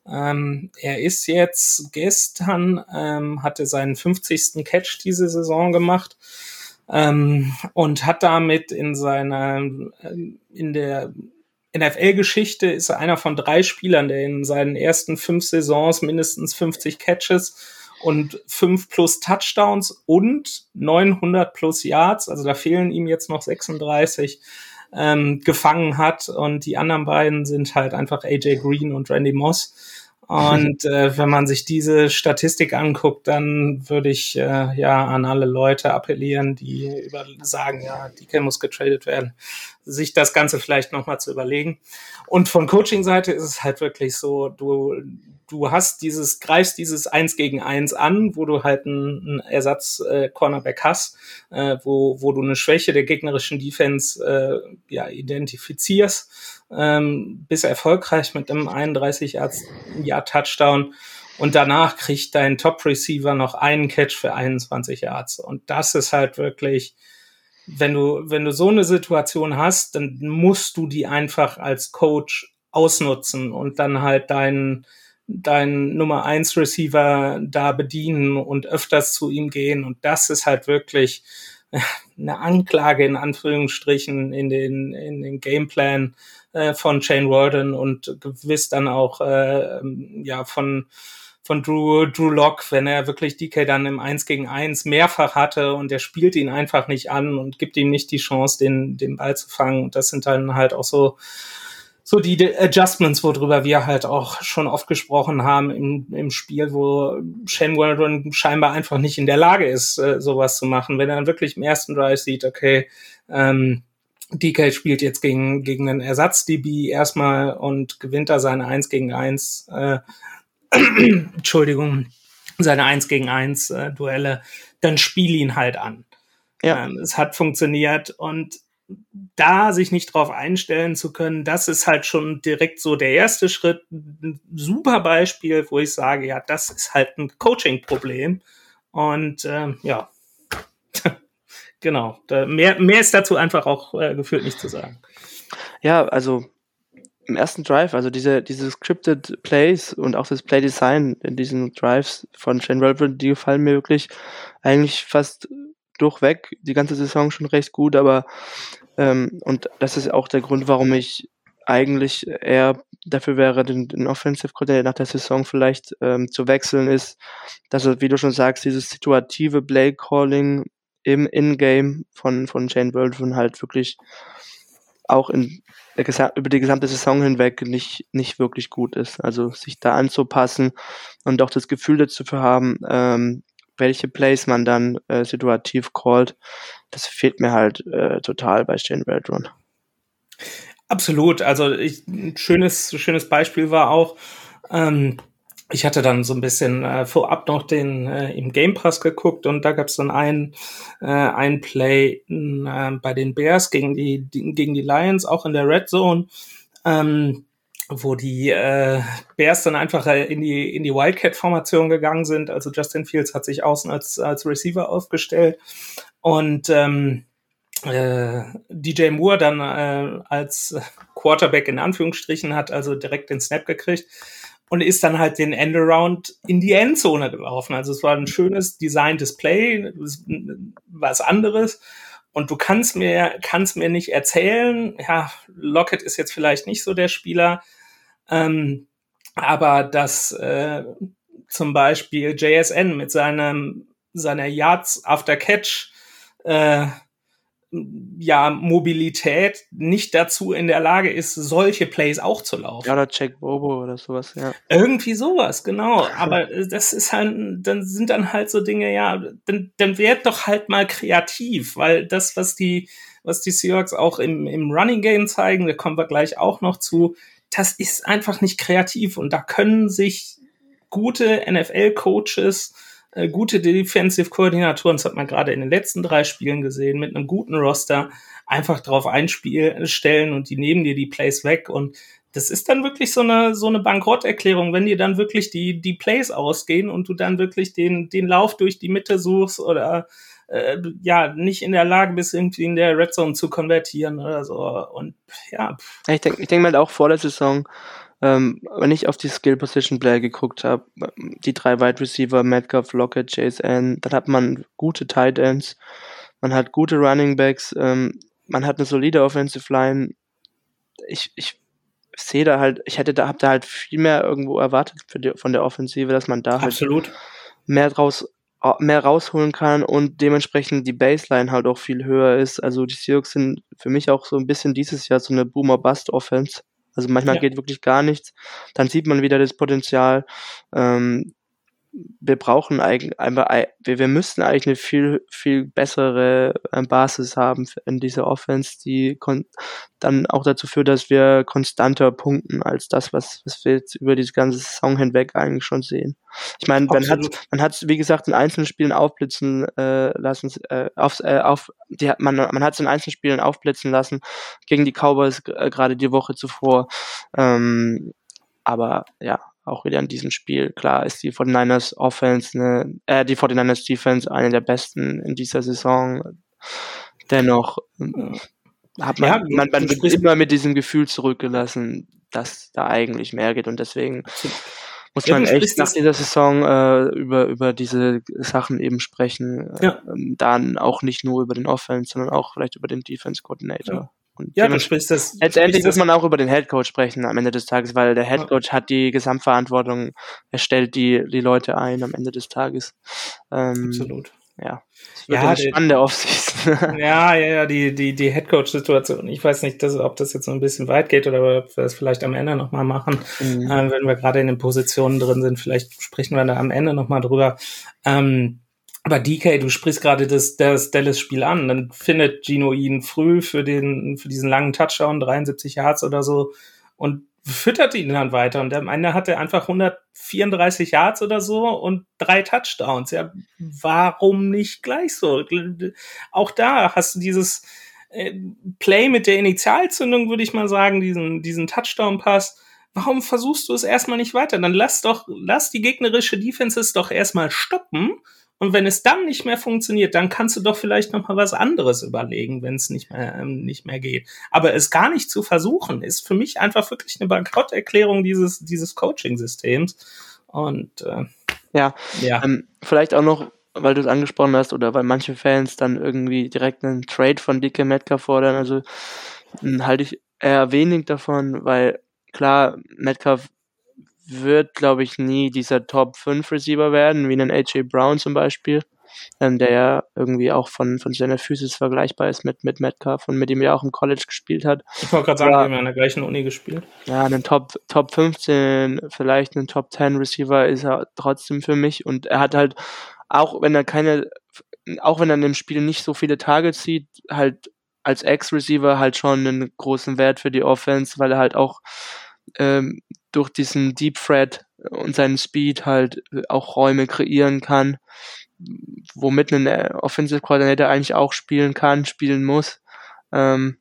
Ähm, er ist jetzt gestern, ähm, hatte seinen 50. Catch diese Saison gemacht ähm, und hat damit in seiner, in der NFL-Geschichte ist er einer von drei Spielern, der in seinen ersten fünf Saisons mindestens 50 Catches und fünf plus Touchdowns und 900 plus Yards, also da fehlen ihm jetzt noch 36, ähm, gefangen hat. Und die anderen beiden sind halt einfach AJ Green und Randy Moss. Und äh, wenn man sich diese Statistik anguckt, dann würde ich äh, ja an alle Leute appellieren, die über sagen, ja, DK muss getradet werden, sich das Ganze vielleicht nochmal zu überlegen. Und von Coaching-Seite ist es halt wirklich so, du, du hast dieses, greifst dieses Eins gegen Eins an, wo du halt einen, einen Ersatz-Cornerback äh, hast, äh, wo, wo du eine Schwäche der gegnerischen Defense äh, ja, identifizierst, ähm, bist erfolgreich mit einem 31 Jahr Touchdown und danach kriegt dein Top-Receiver noch einen Catch für 21 Yards. Und das ist halt wirklich, wenn du, wenn du so eine Situation hast, dann musst du die einfach als Coach ausnutzen und dann halt deinen deinen Nummer eins Receiver da bedienen und öfters zu ihm gehen. Und das ist halt wirklich eine Anklage in Anführungsstrichen in den, in den Gameplan äh, von Shane Warden und gewiss dann auch äh, ja von von Drew, Drew Lock, wenn er wirklich DK dann im 1 gegen 1 mehrfach hatte und er spielt ihn einfach nicht an und gibt ihm nicht die Chance, den, den Ball zu fangen. Und das sind dann halt auch so, so die Adjustments, worüber wir halt auch schon oft gesprochen haben im, im Spiel, wo Shane Waldron scheinbar einfach nicht in der Lage ist, äh, sowas zu machen. Wenn er dann wirklich im ersten Drive sieht, okay, ähm, DK spielt jetzt gegen, gegen einen Ersatz-DB erstmal und gewinnt da seine 1 gegen 1, äh, Entschuldigung, seine 1 gegen 1 äh, Duelle, dann spiel ihn halt an. Ja. Ähm, es hat funktioniert und da sich nicht drauf einstellen zu können, das ist halt schon direkt so der erste Schritt. Ein super Beispiel, wo ich sage, ja, das ist halt ein Coaching-Problem. Und ähm, ja, genau. Mehr, mehr ist dazu einfach auch äh, gefühlt nicht zu sagen. Ja, also im ersten Drive, also diese, diese scripted Plays und auch das Play Design in diesen Drives von Shane Waldron, die gefallen mir wirklich eigentlich fast durchweg. Die ganze Saison schon recht gut, aber ähm, und das ist auch der Grund, warum ich eigentlich eher dafür wäre, den, den Offensive Coordinator nach der Saison vielleicht ähm, zu wechseln, ist, dass er, wie du schon sagst, dieses situative Play Calling im In-Game von, von Shane Waldron halt wirklich auch in über die gesamte Saison hinweg nicht, nicht wirklich gut ist. Also sich da anzupassen und auch das Gefühl dazu zu haben, ähm, welche Plays man dann äh, situativ callt, das fehlt mir halt äh, total bei Shane Waldron. Absolut. Also ich, ein schönes, schönes Beispiel war auch, ähm, ich hatte dann so ein bisschen äh, vorab noch den äh, im Game Pass geguckt und da gab es dann ein, äh, ein Play äh, bei den Bears gegen die, die, gegen die Lions, auch in der Red Zone. Ähm, wo die äh, Bears dann einfach äh, in die in die Wildcat-Formation gegangen sind. Also Justin Fields hat sich außen als als Receiver aufgestellt und ähm, äh, DJ Moore dann äh, als Quarterback in Anführungsstrichen hat also direkt den Snap gekriegt und ist dann halt den Endaround in die Endzone gelaufen. Also es war ein schönes Design Display, was anderes. Und du kannst mir, kannst mir nicht erzählen, ja, Lockett ist jetzt vielleicht nicht so der Spieler, ähm, aber dass äh, zum Beispiel JSN mit seinem, seiner Yards after Catch äh, ja, Mobilität nicht dazu in der Lage ist, solche Plays auch zu laufen. Ja, oder Jack Bobo oder sowas, ja. Irgendwie sowas, genau. Aber das ist halt, dann sind dann halt so Dinge, ja, dann, dann werd doch halt mal kreativ, weil das, was die, was die Seahawks auch im, im Running Game zeigen, da kommen wir gleich auch noch zu, das ist einfach nicht kreativ und da können sich gute NFL-Coaches, äh, gute Defensive-Koordinatoren, das hat man gerade in den letzten drei Spielen gesehen, mit einem guten Roster einfach drauf einstellen und die nehmen dir die Plays weg und das ist dann wirklich so eine, so eine Bankrotterklärung, wenn dir dann wirklich die, die Plays ausgehen und du dann wirklich den, den Lauf durch die Mitte suchst oder äh, ja, nicht in der Lage bist, irgendwie in der Red Zone zu konvertieren oder so. Und ja. Ich denke ich denk mal auch vor der Saison, ähm, wenn ich auf die Skill Position Play geguckt habe, die drei Wide Receiver, Metcalf, Lockett, Chase N, dann hat man gute Tight Ends, man hat gute Running Backs, ähm, man hat eine solide Offensive Line. Ich, ich sehe da halt, ich hätte da, hab da halt viel mehr irgendwo erwartet die, von der Offensive, dass man da halt Absolut. halt mehr draus mehr rausholen kann und dementsprechend die Baseline halt auch viel höher ist. Also die Seahawks sind für mich auch so ein bisschen dieses Jahr so eine Boomer-Bust-Offense. Also manchmal ja. geht wirklich gar nichts. Dann sieht man wieder das Potenzial. Ähm, wir brauchen eigentlich wir, wir müssten eigentlich eine viel, viel bessere ähm, Basis haben in dieser Offense, die dann auch dazu führt, dass wir konstanter punkten als das, was, was wir jetzt über diese ganze Saison hinweg eigentlich schon sehen. Ich meine, man hat, man hat, wie gesagt, in einzelnen Spielen aufblitzen äh, lassen, äh, auf, äh, auf, die, man, man hat es in einzelnen Spielen aufblitzen lassen gegen die Cowboys äh, gerade die Woche zuvor. Ähm, aber ja, auch wieder in diesem Spiel. Klar ist die 49ers Offense, ne, äh, die 49ers Defense eine der besten in dieser Saison. Dennoch äh, hat man, ja, man, man wird immer mit diesem Gefühl zurückgelassen, dass da eigentlich mehr geht und deswegen muss man ja, echt nach dieser Saison äh, über, über diese Sachen eben sprechen. Ja. Äh, dann auch nicht nur über den Offense, sondern auch vielleicht über den Defense Coordinator. Ja. Und ja, du sprichst das. Letztendlich muss man auch über den Headcoach sprechen am Ende des Tages, weil der Headcoach ja. hat die Gesamtverantwortung, er stellt die, die Leute ein am Ende des Tages. Ähm, Absolut. Ja, das wird ja, eine spannende Offseason. ja, ja, ja, die, die, die Headcoach-Situation. Ich weiß nicht, dass, ob das jetzt so ein bisschen weit geht oder ob wir das vielleicht am Ende nochmal machen. Mhm. Ähm, wenn wir gerade in den Positionen drin sind, vielleicht sprechen wir da am Ende nochmal drüber. Ähm, aber DK, du sprichst gerade das, das Dallas-Spiel an, dann findet Gino ihn früh für den, für diesen langen Touchdown, 73 Yards oder so, und füttert ihn dann weiter. Und am Ende hat er einfach 134 Yards oder so und drei Touchdowns. Ja, warum nicht gleich so? Auch da hast du dieses äh, Play mit der Initialzündung, würde ich mal sagen, diesen, diesen Touchdown-Pass. Warum versuchst du es erstmal nicht weiter? Dann lass doch, lass die gegnerische Defenses doch erstmal stoppen und wenn es dann nicht mehr funktioniert, dann kannst du doch vielleicht noch mal was anderes überlegen, wenn es nicht mehr ähm, nicht mehr geht. Aber es gar nicht zu versuchen, ist für mich einfach wirklich eine Bankrotterklärung dieses dieses Coaching-Systems. Und äh, ja, ja. Ähm, vielleicht auch noch, weil du es angesprochen hast oder weil manche Fans dann irgendwie direkt einen Trade von DK Metcalf fordern. Also hm, halte ich eher wenig davon, weil klar Metcalf wird, glaube ich, nie dieser Top 5 Receiver werden, wie ein AJ Brown zum Beispiel, ähm, der ja irgendwie auch von, von seiner Physis vergleichbar ist mit, mit Metcalf und mit dem ja auch im College gespielt hat. Ich wollte gerade sagen, wir haben ja an der gleichen Uni gespielt. Ja, einen Top, Top 15, vielleicht einen Top 10 Receiver ist er trotzdem für mich und er hat halt, auch wenn er keine, auch wenn er in dem Spiel nicht so viele Targets sieht, halt als Ex-Receiver halt schon einen großen Wert für die Offense, weil er halt auch ähm, durch diesen Deep Thread und seinen Speed halt auch Räume kreieren kann, womit ein äh, Offensive Coordinator eigentlich auch spielen kann, spielen muss. Ähm,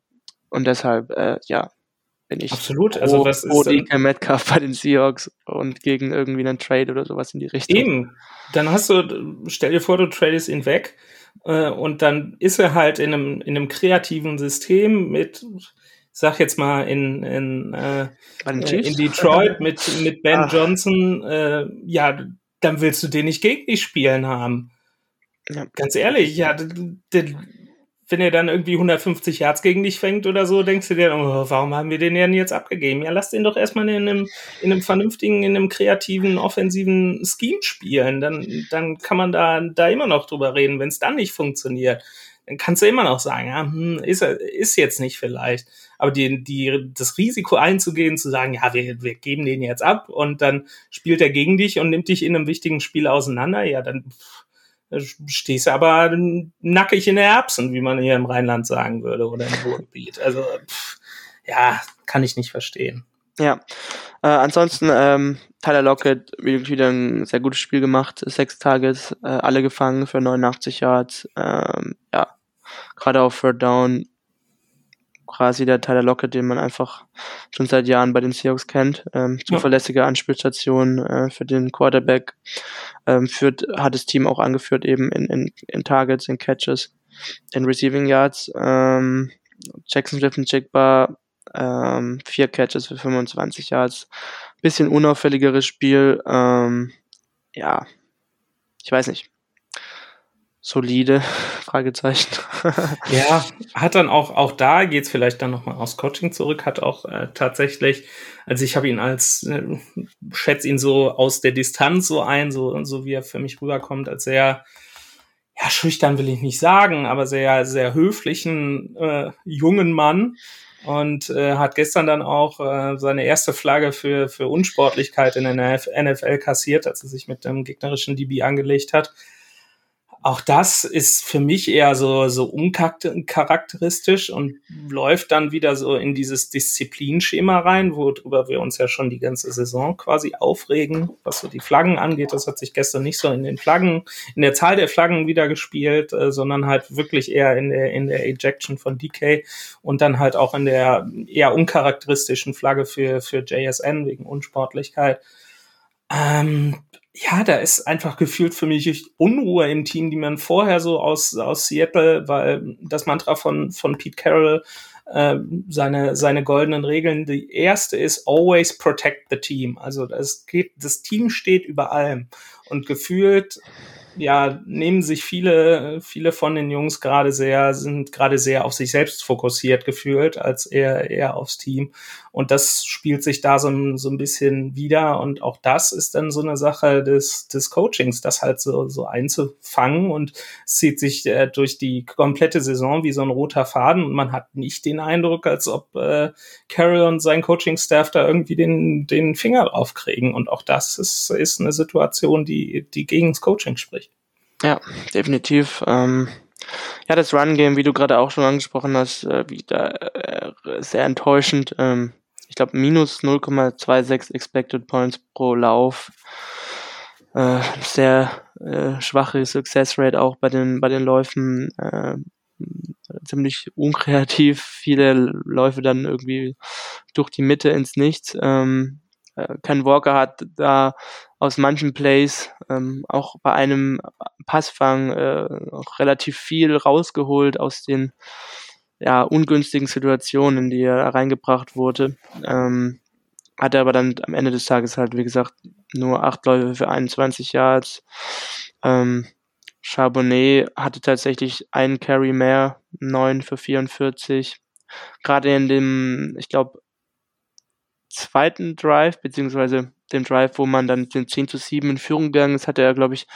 und deshalb, äh, ja, bin ich absolut. Also was ist DK Metcalf bei den Seahawks und gegen irgendwie einen Trade oder sowas in die Richtung. Eben. Dann hast du, stell dir vor, du tradest ihn weg äh, und dann ist er halt in einem in einem kreativen System mit sag jetzt mal in in, äh, in Detroit mit mit Ben Ach. Johnson, äh, ja, dann willst du den nicht gegen dich spielen haben. Ja. Ganz ehrlich, ja, wenn er dann irgendwie 150 Yards gegen dich fängt oder so, denkst du dir, oh, warum haben wir den denn jetzt abgegeben? Ja, lass den doch erstmal in einem, in einem vernünftigen, in einem kreativen, offensiven Scheme spielen. Dann, dann kann man da, da immer noch drüber reden, wenn es dann nicht funktioniert kannst du immer noch sagen, ja, hm, ist, ist jetzt nicht vielleicht. Aber die, die, das Risiko einzugehen, zu sagen, ja, wir, wir geben den jetzt ab und dann spielt er gegen dich und nimmt dich in einem wichtigen Spiel auseinander, ja, dann stehst du aber nackig in der Erbsen, wie man hier im Rheinland sagen würde, oder im Ruhrgebiet. Also, pff, ja, kann ich nicht verstehen. Ja, äh, ansonsten ähm, Tyler Lockett wieder ein sehr gutes Spiel gemacht, sechs Targets, äh, alle gefangen für 89 Yards. Ähm, ja, gerade auf Third Down quasi der Tyler Lockett, den man einfach schon seit Jahren bei den Seahawks kennt. Ähm, zuverlässige Anspielstation äh, für den Quarterback. Ähm, führt, hat das Team auch angeführt eben in, in, in Targets, in Catches, in Receiving Yards. Ähm, Jackson und Jigba ähm, vier Catches für 25 Yards. Bisschen unauffälligeres Spiel. Ähm, ja, ich weiß nicht. Solide, Fragezeichen. ja, hat dann auch, auch da geht's vielleicht dann nochmal aus Coaching zurück, hat auch äh, tatsächlich, also ich habe ihn als, äh, schätze ihn so aus der Distanz so ein, so, so wie er für mich rüberkommt, als sehr, ja, schüchtern will ich nicht sagen, aber sehr, sehr höflichen äh, jungen Mann, und äh, hat gestern dann auch äh, seine erste Flagge für, für Unsportlichkeit in der NFL kassiert, als er sich mit dem gegnerischen DB angelegt hat auch das ist für mich eher so, so uncharakteristisch und läuft dann wieder so in dieses Disziplinschema rein, worüber wir uns ja schon die ganze Saison quasi aufregen, was so die Flaggen angeht. Das hat sich gestern nicht so in den Flaggen, in der Zahl der Flaggen wieder gespielt, äh, sondern halt wirklich eher in der, in der Ejection von DK und dann halt auch in der eher uncharakteristischen Flagge für, für JSN wegen Unsportlichkeit. Ähm, ja, da ist einfach gefühlt für mich Unruhe im Team, die man vorher so aus, aus Seattle, weil das Mantra von, von Pete Carroll, äh, seine, seine goldenen Regeln, die erste ist always protect the team. Also es geht, das Team steht über allem. Und gefühlt ja, nehmen sich viele, viele von den Jungs gerade sehr, sind gerade sehr auf sich selbst fokussiert gefühlt, als eher, eher aufs Team. Und das spielt sich da so, so ein bisschen wieder. Und auch das ist dann so eine Sache des, des Coachings, das halt so, so einzufangen und zieht sich äh, durch die komplette Saison wie so ein roter Faden. Und man hat nicht den Eindruck, als ob äh, Carroll und sein Coaching-Staff da irgendwie den, den Finger drauf kriegen. Und auch das ist, ist eine Situation, die, die gegen das Coaching spricht. Ja, definitiv. Ähm, ja, das Run-Game, wie du gerade auch schon angesprochen hast, äh, wieder äh, sehr enttäuschend. Ähm, ich glaube, minus 0,26 Expected Points pro Lauf. Äh, sehr äh, schwache Success Rate auch bei den, bei den Läufen. Äh, ziemlich unkreativ. Viele Läufe dann irgendwie durch die Mitte ins Nichts. Ähm, äh, Ken Walker hat da aus manchen Plays ähm, auch bei einem Passfang äh, relativ viel rausgeholt aus den ja, ungünstigen Situationen, in die er reingebracht wurde. Ähm, hatte aber dann am Ende des Tages halt, wie gesagt, nur acht Läufe für 21 Yards. Ähm, Charbonnet hatte tatsächlich einen Carry mehr, neun für 44. Gerade in dem, ich glaube, zweiten Drive, beziehungsweise dem Drive, wo man dann den 10 zu 7 in Führung gegangen ist, hatte er, glaube ich,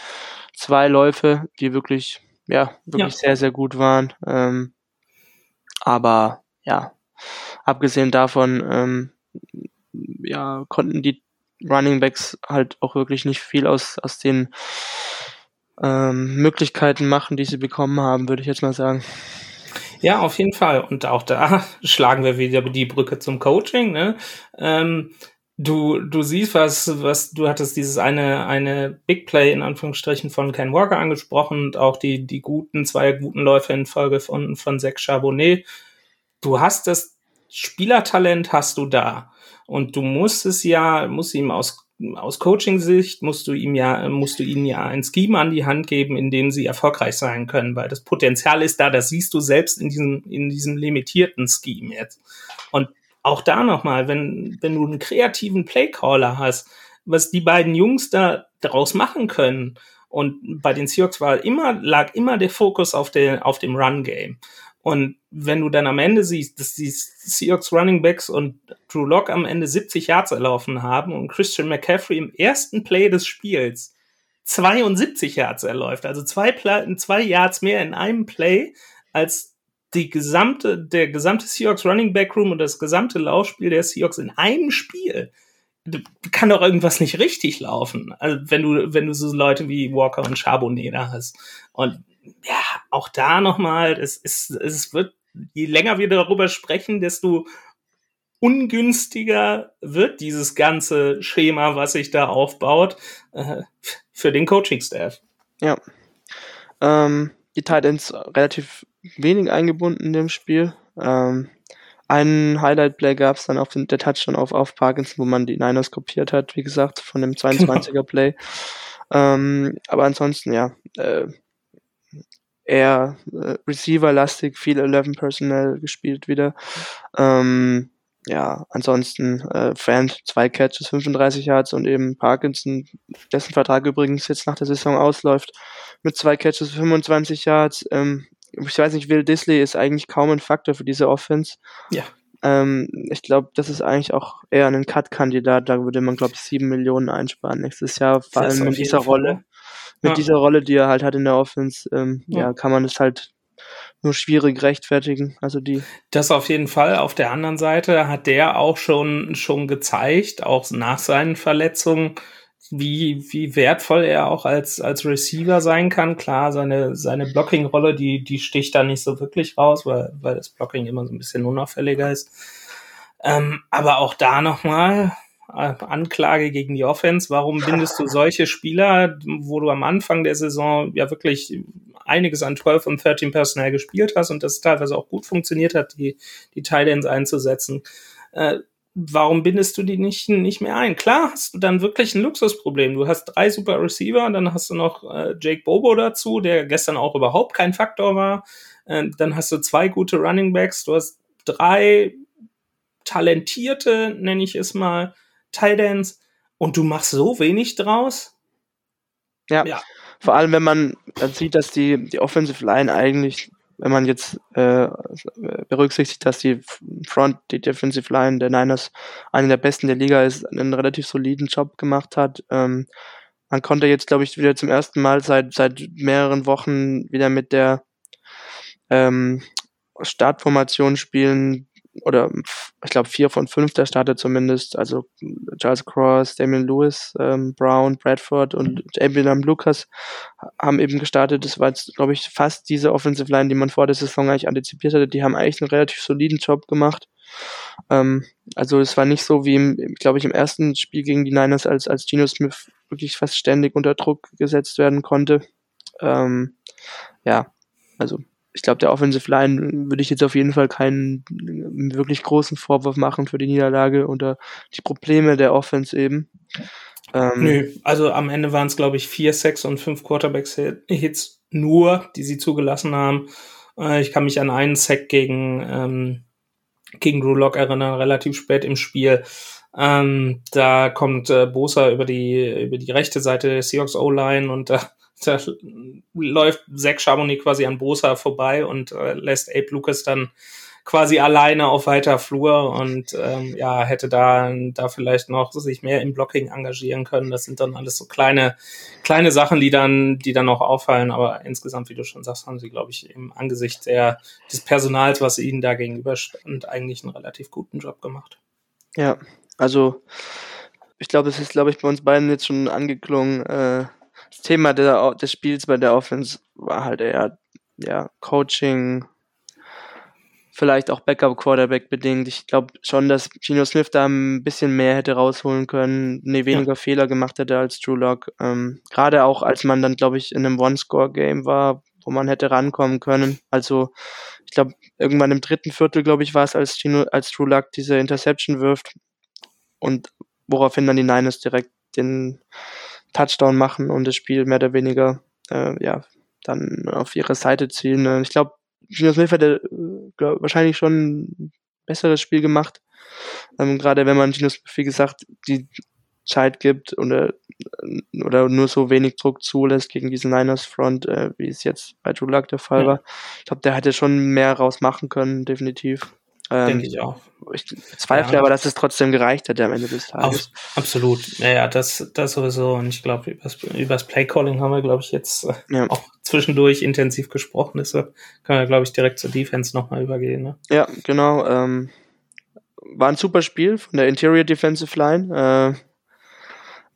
zwei Läufe, die wirklich, ja, wirklich ja. sehr, sehr gut waren. Ähm, aber ja, abgesehen davon, ähm, ja, konnten die Running Backs halt auch wirklich nicht viel aus, aus den ähm, Möglichkeiten machen, die sie bekommen haben, würde ich jetzt mal sagen. Ja, auf jeden Fall. Und auch da schlagen wir wieder die Brücke zum Coaching. Ne? Ähm, du, du siehst, was, was, du hattest dieses eine, eine Big Play in Anführungsstrichen von Ken Walker angesprochen und auch die, die guten, zwei guten Läufe in Folge von, von Zach Charbonnet. Du hast das Spielertalent hast du da. Und du musst es ja, musst ihm aus aus Coaching-Sicht musst du ihm ja, musst du ihnen ja ein Scheme an die Hand geben, in dem sie erfolgreich sein können, weil das Potenzial ist da, das siehst du selbst in diesem, in diesem limitierten Scheme jetzt. Und auch da nochmal, wenn, wenn du einen kreativen Playcaller hast, was die beiden Jungs da daraus machen können, und bei den Seahawks war immer, lag immer der Fokus auf, der, auf dem Run-Game. Und wenn du dann am Ende siehst, dass die Seahawks Running Backs und Drew Lock am Ende 70 Yards erlaufen haben und Christian McCaffrey im ersten Play des Spiels 72 Yards erläuft, also zwei, Play, zwei Yards mehr in einem Play als die gesamte, der gesamte Seahawks Running Back Room und das gesamte Laufspiel der Seahawks in einem Spiel kann doch irgendwas nicht richtig laufen. Also wenn du, wenn du so Leute wie Walker und Charbonnet da hast. Und ja, auch da nochmal, es, es, es wird, je länger wir darüber sprechen, desto ungünstiger wird dieses ganze Schema, was sich da aufbaut, äh, für den Coaching-Staff. Ja. Ähm, die Titans relativ wenig eingebunden in dem Spiel. Ähm, einen Highlight-Play gab es dann auf den, der Touchdown auf, auf Parkinson, wo man die Niners kopiert hat, wie gesagt, von dem 22er-Play. Ähm, aber ansonsten, ja, äh, eher äh, Receiver-lastig, viel 11 Personnel gespielt wieder. Ähm, ja, ansonsten äh, Fant, zwei Catches, 35 Yards und eben Parkinson, dessen Vertrag übrigens jetzt nach der Saison ausläuft, mit zwei Catches, 25 Yards. Ähm, ich weiß nicht, Will Disley ist eigentlich kaum ein Faktor für diese Offense. Ja. Ähm, ich glaube, das ist eigentlich auch eher ein Cut-Kandidat. Da würde man, glaube ich, sieben Millionen einsparen nächstes Jahr, vor allem in dieser Rolle. Mit ja. dieser Rolle, die er halt hat in der Offense, ähm, ja. ja, kann man es halt nur schwierig rechtfertigen. Also die. Das auf jeden Fall. Auf der anderen Seite hat der auch schon, schon gezeigt, auch nach seinen Verletzungen, wie, wie wertvoll er auch als, als Receiver sein kann. Klar, seine, seine Blocking-Rolle, die, die sticht da nicht so wirklich raus, weil, weil das Blocking immer so ein bisschen unauffälliger ist. Ähm, aber auch da nochmal, Anklage gegen die Offense. Warum bindest du solche Spieler, wo du am Anfang der Saison ja wirklich einiges an 12 und 13 Personal gespielt hast und das teilweise auch gut funktioniert hat, die, die Titans einzusetzen? Äh, warum bindest du die nicht, nicht mehr ein? Klar hast du dann wirklich ein Luxusproblem. Du hast drei super Receiver, dann hast du noch äh, Jake Bobo dazu, der gestern auch überhaupt kein Faktor war. Äh, dann hast du zwei gute Running Backs, du hast drei talentierte, nenne ich es mal, Titans und du machst so wenig draus. Ja. ja. Vor allem, wenn man dann sieht, dass die, die Offensive Line eigentlich wenn man jetzt äh, berücksichtigt, dass die Front, die Defensive Line der Niners eine der besten der Liga ist, einen relativ soliden Job gemacht hat. Ähm, man konnte jetzt, glaube ich, wieder zum ersten Mal seit, seit mehreren Wochen wieder mit der ähm, Startformation spielen, oder ich glaube vier von fünf der Starter zumindest, also Charles Cross, Damian Lewis, ähm, Brown, Bradford und Abraham Lucas haben eben gestartet. Das war jetzt, glaube ich, fast diese Offensive Line, die man vor der Saison eigentlich antizipiert hatte. Die haben eigentlich einen relativ soliden Job gemacht. Ähm, also es war nicht so wie, glaube ich, im ersten Spiel gegen die Niners, als, als Geno Smith wirklich fast ständig unter Druck gesetzt werden konnte. Ähm, ja, also ich glaube, der Offensive Line würde ich jetzt auf jeden Fall keinen wirklich großen Vorwurf machen für die Niederlage oder die Probleme der Offense eben. Ähm, Nö, also am Ende waren es, glaube ich, vier Sacks und fünf Quarterbacks-Hits nur, die sie zugelassen haben. Äh, ich kann mich an einen Sack gegen, ähm, gegen Drew Lock erinnern, relativ spät im Spiel. Ähm, da kommt äh, Bosa über die, über die rechte Seite der Seahawks O-Line und da da läuft Zach Chamonix quasi an Bosa vorbei und äh, lässt Abe Lucas dann quasi alleine auf weiter Flur und ähm, ja, hätte da, da vielleicht noch sich mehr im Blocking engagieren können. Das sind dann alles so kleine, kleine Sachen, die dann, die dann auch auffallen. Aber insgesamt, wie du schon sagst, haben sie, glaube ich, im Angesicht der, des Personals, was ihnen da gegenüberstand, eigentlich einen relativ guten Job gemacht. Ja, also ich glaube, es ist, glaube ich, bei uns beiden jetzt schon angeklungen, äh, das Thema der, des Spiels bei der Offense war halt eher ja, Coaching, vielleicht auch Backup-Quarterback bedingt. Ich glaube schon, dass Geno Smith da ein bisschen mehr hätte rausholen können, ne, weniger ja. Fehler gemacht hätte als Drew Lock. Ähm, Gerade auch, als man dann, glaube ich, in einem One-Score-Game war, wo man hätte rankommen können. Also, ich glaube, irgendwann im dritten Viertel, glaube ich, war es, als, Gino, als Drew Luck diese Interception wirft und woraufhin dann die Niners direkt den Touchdown machen und das Spiel mehr oder weniger äh, ja dann auf ihre Seite ziehen. Äh, ich glaube, Gino Smith hätte äh, glaub, wahrscheinlich schon ein besseres Spiel gemacht. Ähm, Gerade wenn man Gino Smith, wie gesagt, die Zeit gibt oder, oder nur so wenig Druck zulässt gegen diesen Niners Front, äh, wie es jetzt bei Drew Luck der Fall ja. war. Ich glaube, der hätte schon mehr rausmachen können, definitiv. Ähm, Denke ich auch. Ich zweifle ja. aber, dass es trotzdem gereicht hätte am Ende des Tages. Auf, absolut. Naja, das, das sowieso. Und ich glaube, übers, übers Playcalling haben wir, glaube ich, jetzt äh, ja. auch zwischendurch intensiv gesprochen. Deshalb können wir, glaube ich, direkt zur Defense nochmal übergehen. Ne? Ja, genau. Ähm, war ein super Spiel von der Interior Defensive Line.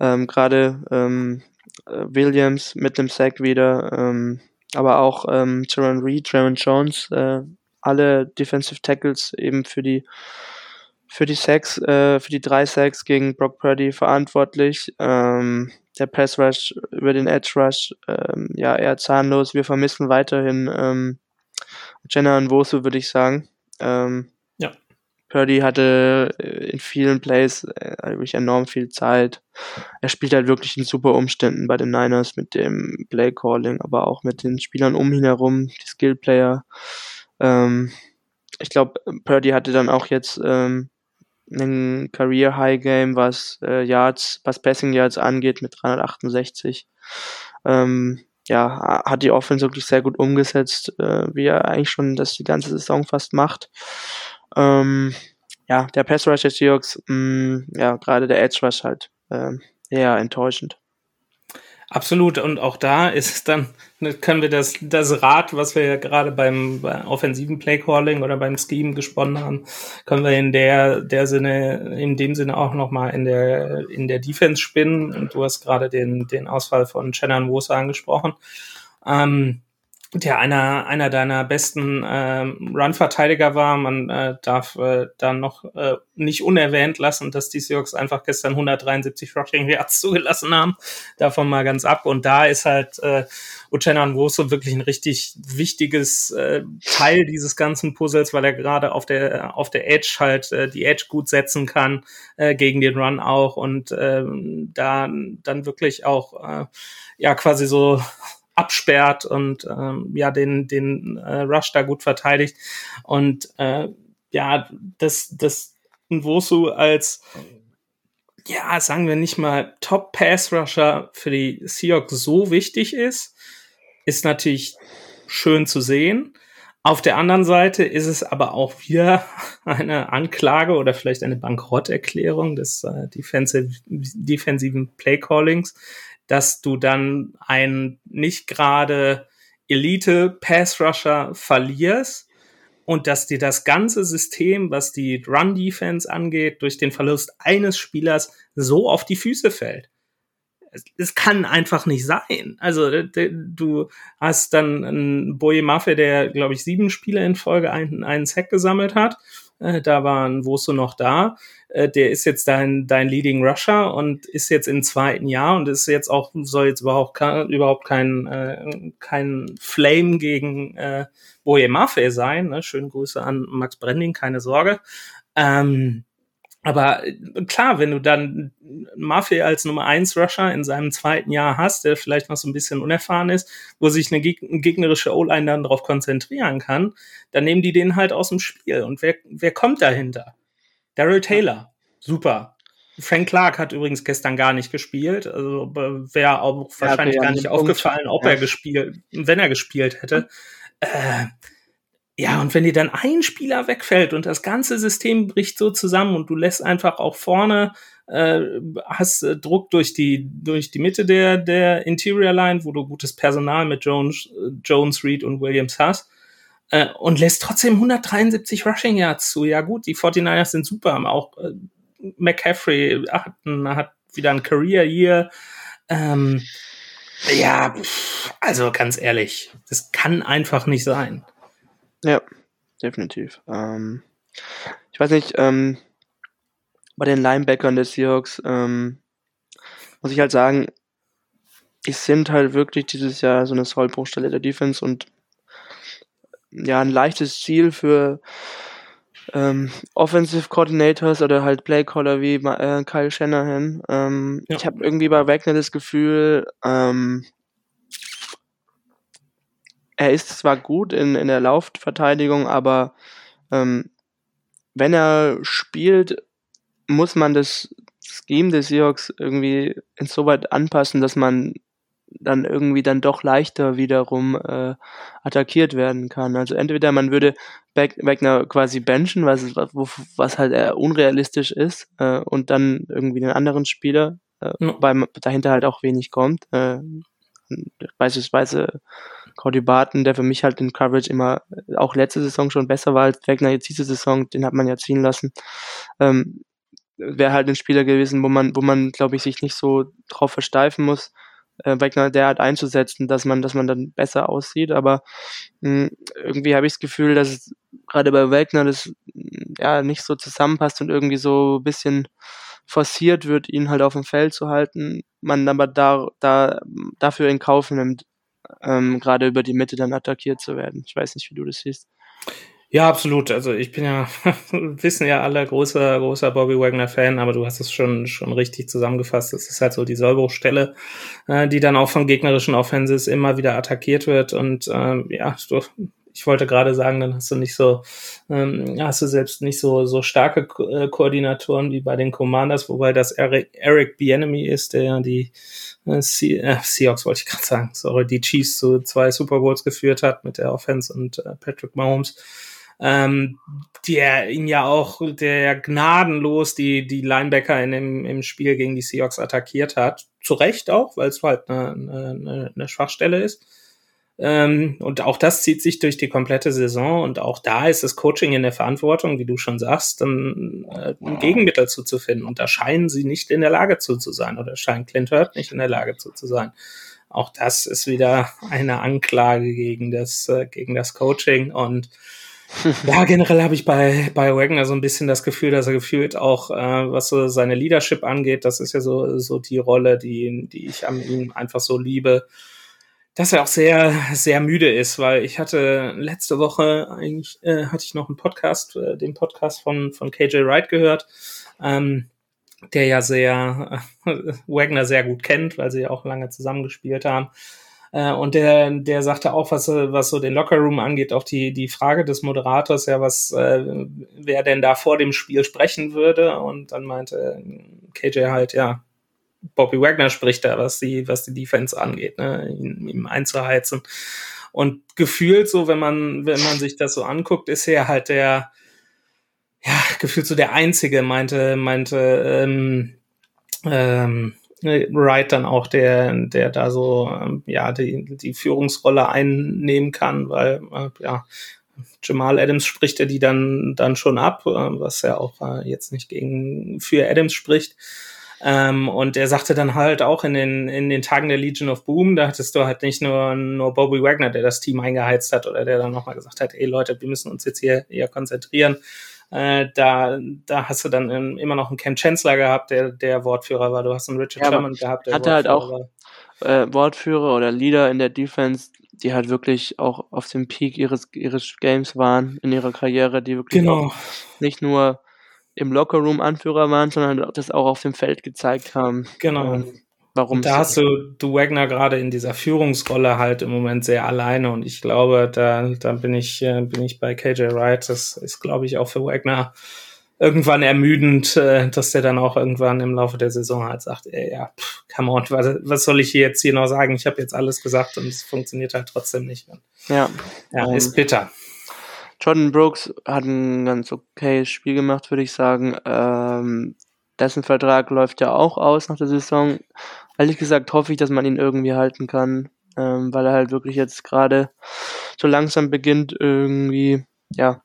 Äh, ähm, Gerade ähm, äh, Williams mit dem Sack wieder. Ähm, aber auch ähm, Reed, Trevor Jones, äh, alle Defensive Tackles eben für die für die Sacks, äh, für die drei Sacks gegen Brock Purdy verantwortlich. Ähm, der Pass Rush über den Edge Rush, ähm, ja, eher zahnlos. Wir vermissen weiterhin ähm, Jenna und Wosu, würde ich sagen. Ähm, ja. Purdy hatte äh, in vielen Plays äh, wirklich enorm viel Zeit. Er spielt halt wirklich in super Umständen bei den Niners mit dem Play Calling, aber auch mit den Spielern um ihn herum, die Skill Player. Ähm, ich glaube, Purdy hatte dann auch jetzt ähm, ein Career High Game, was äh, Yards, was Passing Yards angeht mit 368. Ähm, ja, hat die Offense wirklich sehr gut umgesetzt, äh, wie er eigentlich schon das die ganze Saison fast macht. Ähm, ja, der Pass Rush der Seahawks, mh, mm, ja, gerade der Edge Rush halt äh, eher enttäuschend. Absolut. Und auch da ist es dann, können wir das, das Rad, was wir ja gerade beim, beim offensiven Playcalling oder beim Scheme gesponnen haben, können wir in der, der Sinne, in dem Sinne auch nochmal in der, in der Defense spinnen. Und du hast gerade den, den Ausfall von Shannon Wosa angesprochen. Ähm, der einer, einer deiner besten ähm, Run-Verteidiger war. Man äh, darf äh, dann noch äh, nicht unerwähnt lassen, dass die Seahawks einfach gestern 173 Rushing Yards zugelassen haben. Davon mal ganz ab. Und da ist halt äh, Uchenna Nwosu wirklich ein richtig wichtiges äh, Teil dieses ganzen Puzzles, weil er gerade auf der auf der Edge halt äh, die Edge gut setzen kann äh, gegen den Run auch und äh, da dann wirklich auch äh, ja quasi so absperrt und ähm, ja den den äh, Rush da gut verteidigt und äh, ja das das Nwosu als ja sagen wir nicht mal Top Pass Rusher für die Seahawks so wichtig ist ist natürlich schön zu sehen. Auf der anderen Seite ist es aber auch wieder eine Anklage oder vielleicht eine Bankrotterklärung des äh, defensive, defensiven Playcallings, dass du dann einen nicht gerade Elite Pass Rusher verlierst und dass dir das ganze System, was die Run Defense angeht, durch den Verlust eines Spielers so auf die Füße fällt. Es, es kann einfach nicht sein. Also du hast dann einen Boye Maffe, der, glaube ich, sieben Spiele in Folge einen, einen Sack gesammelt hat. Äh, da waren Woso noch da. Äh, der ist jetzt dein, dein Leading Rusher und ist jetzt im zweiten Jahr und ist jetzt auch, soll jetzt überhaupt, überhaupt kein, äh, kein Flame gegen äh, Boje Maffei sein. Ne? Schöne Grüße an Max Brending, keine Sorge. Ähm, aber äh, klar, wenn du dann Maffei als Nummer 1 Rusher in seinem zweiten Jahr hast, der vielleicht noch so ein bisschen unerfahren ist, wo sich eine gegnerische O-Line dann darauf konzentrieren kann, dann nehmen die den halt aus dem Spiel. Und wer, wer kommt dahinter? Daryl Taylor. Super. Frank Clark hat übrigens gestern gar nicht gespielt. Also wäre auch wahrscheinlich gar nicht aufgefallen, ob ja. er gespielt, wenn er gespielt hätte. Äh, ja, und wenn dir dann ein Spieler wegfällt und das ganze System bricht so zusammen und du lässt einfach auch vorne, äh, hast äh, Druck durch die, durch die Mitte der, der Interior Line, wo du gutes Personal mit Jones, Jones, Reed und Williams hast, äh, und lässt trotzdem 173 Rushing Yards zu. Ja gut, die 49ers sind super, haben auch äh, McCaffrey hat, hat wieder ein Career Year. Ähm, ja, also ganz ehrlich, das kann einfach nicht sein. Ja, definitiv. Ähm, ich weiß nicht, ähm, bei den Linebackern des Seahawks ähm, muss ich halt sagen, die sind halt wirklich dieses Jahr so eine Sollbruchstelle der Defense und ja, ein leichtes Ziel für ähm, Offensive Coordinators oder halt Playcaller wie äh, Kyle Shanahan. Ähm, ja. Ich habe irgendwie bei Wagner das Gefühl, ähm, er ist zwar gut in, in der Laufverteidigung, aber ähm, wenn er spielt, muss man das Scheme des Seahawks irgendwie insoweit anpassen, dass man dann irgendwie dann doch leichter wiederum äh, attackiert werden kann. Also entweder man würde Wagner quasi benchen, was, was halt eher unrealistisch ist, äh, und dann irgendwie den anderen Spieler, äh, ja. weil dahinter halt auch wenig kommt. Äh, beispielsweise Cody Barton, der für mich halt in Coverage immer auch letzte Saison schon besser war als Wegner jetzt diese Saison, den hat man ja ziehen lassen. Ähm, Wäre halt ein Spieler gewesen, wo man, wo man, glaube ich, sich nicht so drauf versteifen muss, äh, Wegner derart einzusetzen, dass man, dass man dann besser aussieht. Aber mh, hm, irgendwie habe ich das Gefühl, dass gerade bei Wagner das ja nicht so zusammenpasst und irgendwie so ein bisschen forciert wird, ihn halt auf dem Feld zu halten, man aber da, da dafür in Kauf nimmt, ähm, gerade über die Mitte dann attackiert zu werden. Ich weiß nicht, wie du das siehst. Ja, absolut. Also ich bin ja, wissen ja alle, großer, großer Bobby Wagner-Fan, aber du hast es schon, schon richtig zusammengefasst. Es ist halt so die Sollbruchstelle, äh, die dann auch von gegnerischen Offenses immer wieder attackiert wird. Und ähm, ja, du, ich wollte gerade sagen, dann hast du nicht so, ähm, hast du selbst nicht so, so starke Ko äh, Koordinatoren wie bei den Commanders, wobei das Eric, Eric Bienemy ist, der ja die äh, Se äh, Seahawks, wollte ich gerade sagen, sorry, die Chiefs zu zwei Super Bowls geführt hat mit der Offense und äh, Patrick Mahomes ähm, der ihn ja auch, der gnadenlos die, die Linebacker in dem, im Spiel gegen die Seahawks attackiert hat. Zu Recht auch, weil es halt eine, eine, eine Schwachstelle ist. Ähm, und auch das zieht sich durch die komplette Saison und auch da ist das Coaching in der Verantwortung, wie du schon sagst, dann äh, ein Gegenmittel zuzufinden. Und da scheinen sie nicht in der Lage zu, zu sein oder scheint Clint Hurt nicht in der Lage zu, zu sein. Auch das ist wieder eine Anklage gegen das, äh, gegen das Coaching und ja, generell habe ich bei, bei Wagner so ein bisschen das Gefühl, dass er gefühlt auch, äh, was so seine Leadership angeht, das ist ja so, so die Rolle, die, die ich an ihm einfach so liebe, dass er auch sehr, sehr müde ist, weil ich hatte letzte Woche eigentlich, äh, hatte ich noch einen Podcast, äh, den Podcast von, von KJ Wright gehört, ähm, der ja sehr, äh, Wagner sehr gut kennt, weil sie ja auch lange zusammengespielt haben. Äh, und der, der sagte auch, was, was so den Lockerroom angeht, auch die, die Frage des Moderators, ja, was, äh, wer denn da vor dem Spiel sprechen würde. Und dann meinte KJ halt, ja, Bobby Wagner spricht da, was die, was die Defense angeht, ne, ihm, ihm einzuheizen. Und gefühlt so, wenn man, wenn man sich das so anguckt, ist er halt der, ja, gefühlt so der Einzige, meinte, meinte, ähm, ähm, Wright dann auch der, der da so ähm, ja die, die Führungsrolle einnehmen kann, weil äh, ja Jamal Adams spricht er die dann dann schon ab, äh, was ja auch äh, jetzt nicht gegen für Adams spricht. Ähm, und er sagte dann halt auch in den, in den Tagen der Legion of Boom, da hattest du halt nicht nur, nur Bobby Wagner, der das Team eingeheizt hat oder der dann nochmal gesagt hat, ey Leute, wir müssen uns jetzt hier eher konzentrieren, äh, da, da hast du dann immer noch einen Cam Chancellor gehabt, der der Wortführer war. Du hast einen Richard ja, Sherman gehabt, der hatte halt auch äh, Wortführer oder Leader in der Defense, die halt wirklich auch auf dem Peak ihres ihres Games waren in ihrer Karriere, die wirklich genau. nicht nur im Lockerroom Anführer waren, sondern das auch auf dem Feld gezeigt haben. Genau. Ähm, warum. Da hast du, du Wagner gerade in dieser Führungsrolle halt im Moment sehr alleine und ich glaube, da, da bin ich, äh, bin ich bei KJ Wright. Das ist, glaube ich, auch für Wagner irgendwann ermüdend, äh, dass der dann auch irgendwann im Laufe der Saison halt sagt, ey, ja, pff, come on, was, was soll ich hier jetzt hier noch sagen? Ich habe jetzt alles gesagt und es funktioniert halt trotzdem nicht. Ja. Ja, um, ist bitter. Jordan Brooks hat ein ganz okayes Spiel gemacht, würde ich sagen. Ähm, dessen Vertrag läuft ja auch aus nach der Saison ehrlich gesagt hoffe ich, dass man ihn irgendwie halten kann, ähm, weil er halt wirklich jetzt gerade so langsam beginnt, irgendwie, ja,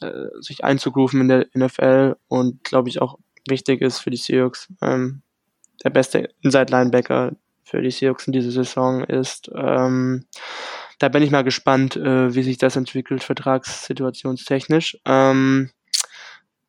äh, sich einzugrooven in der NFL und glaube ich auch wichtig ist für die Seahawks. Ähm, der beste Inside-Linebacker für die Seahawks in dieser Saison ist. Ähm, da bin ich mal gespannt, äh, wie sich das entwickelt, vertragssituationstechnisch. Ähm,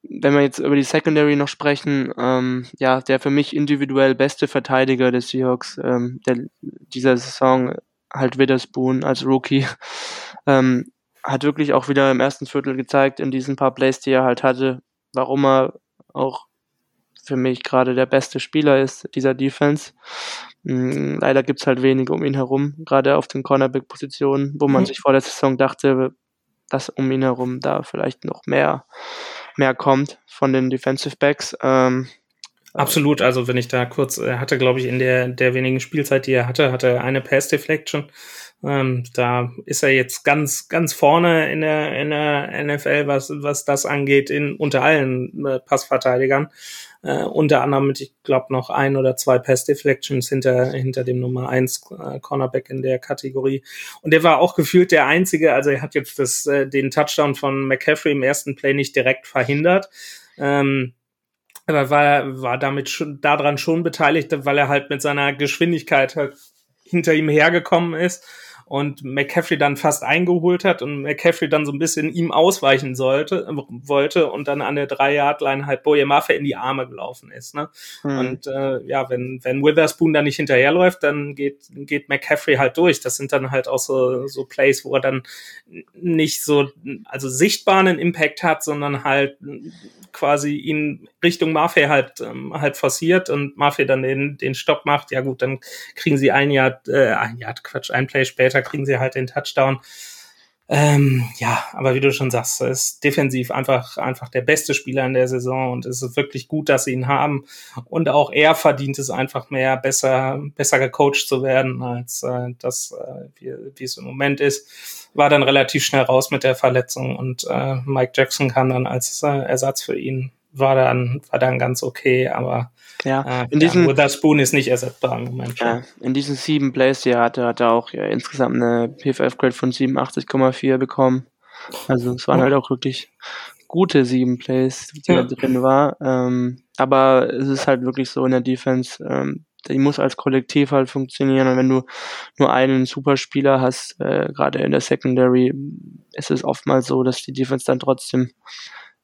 wenn wir jetzt über die Secondary noch sprechen, ähm, ja, der für mich individuell beste Verteidiger des Seahawks ähm, der, dieser Saison, halt Witherspoon als Rookie, ähm, hat wirklich auch wieder im ersten Viertel gezeigt, in diesen paar Plays, die er halt hatte, warum er auch für mich gerade der beste Spieler ist dieser Defense. Mhm, leider gibt's halt wenig um ihn herum, gerade auf den Cornerback-Positionen, wo man mhm. sich vor der Saison dachte, dass um ihn herum da vielleicht noch mehr mehr kommt von den Defensive Backs. Ähm, Absolut, also wenn ich da kurz, er hatte, glaube ich, in der, der wenigen Spielzeit, die er hatte, hatte er eine Pass Deflection. Ähm, da ist er jetzt ganz, ganz vorne in der, in der NFL, was, was das angeht, in, unter allen äh, Passverteidigern. Äh, unter anderem mit, ich glaube, noch ein oder zwei Pass Deflections hinter, hinter dem Nummer eins äh, Cornerback in der Kategorie. Und er war auch gefühlt der Einzige, also er hat jetzt das, äh, den Touchdown von McCaffrey im ersten Play nicht direkt verhindert. Ähm, aber war, war damit schon daran schon beteiligt, weil er halt mit seiner Geschwindigkeit halt hinter ihm hergekommen ist und McCaffrey dann fast eingeholt hat und McCaffrey dann so ein bisschen ihm ausweichen sollte, wollte und dann an der Drei-Yard-Line halt Boye Maffe in die Arme gelaufen ist. Ne? Mhm. Und äh, ja, wenn, wenn Witherspoon da nicht hinterherläuft, dann geht, geht McCaffrey halt durch. Das sind dann halt auch so, so Plays, wo er dann nicht so, also sichtbaren Impact hat, sondern halt quasi ihn Richtung Mafia halt ähm, halt forciert und Mafia dann den den Stopp macht, ja gut, dann kriegen sie ein Jahr äh, ein Jahr Quatsch, ein Play später kriegen sie halt den Touchdown. Ähm, ja, aber wie du schon sagst, ist defensiv einfach, einfach der beste Spieler in der Saison und es ist wirklich gut, dass sie ihn haben. Und auch er verdient es einfach mehr, besser, besser gecoacht zu werden, als äh, das, äh, wie, wie es im Moment ist. War dann relativ schnell raus mit der Verletzung und äh, Mike Jackson kam dann als äh, Ersatz für ihn war dann, war dann ganz okay, aber ja, äh, in diesen, ja, Witherspoon ist nicht ersetzbar im Moment. Ja, in diesen sieben Plays, die er hatte, hat er auch ja, insgesamt eine PFF-Grade von 87,4 bekommen. Also es waren oh. halt auch wirklich gute sieben Plays, die ja. da drin war. Ähm, aber es ist halt wirklich so in der Defense, ähm, die muss als Kollektiv halt funktionieren. Und wenn du nur einen Superspieler hast, äh, gerade in der Secondary, ist es oftmals so, dass die Defense dann trotzdem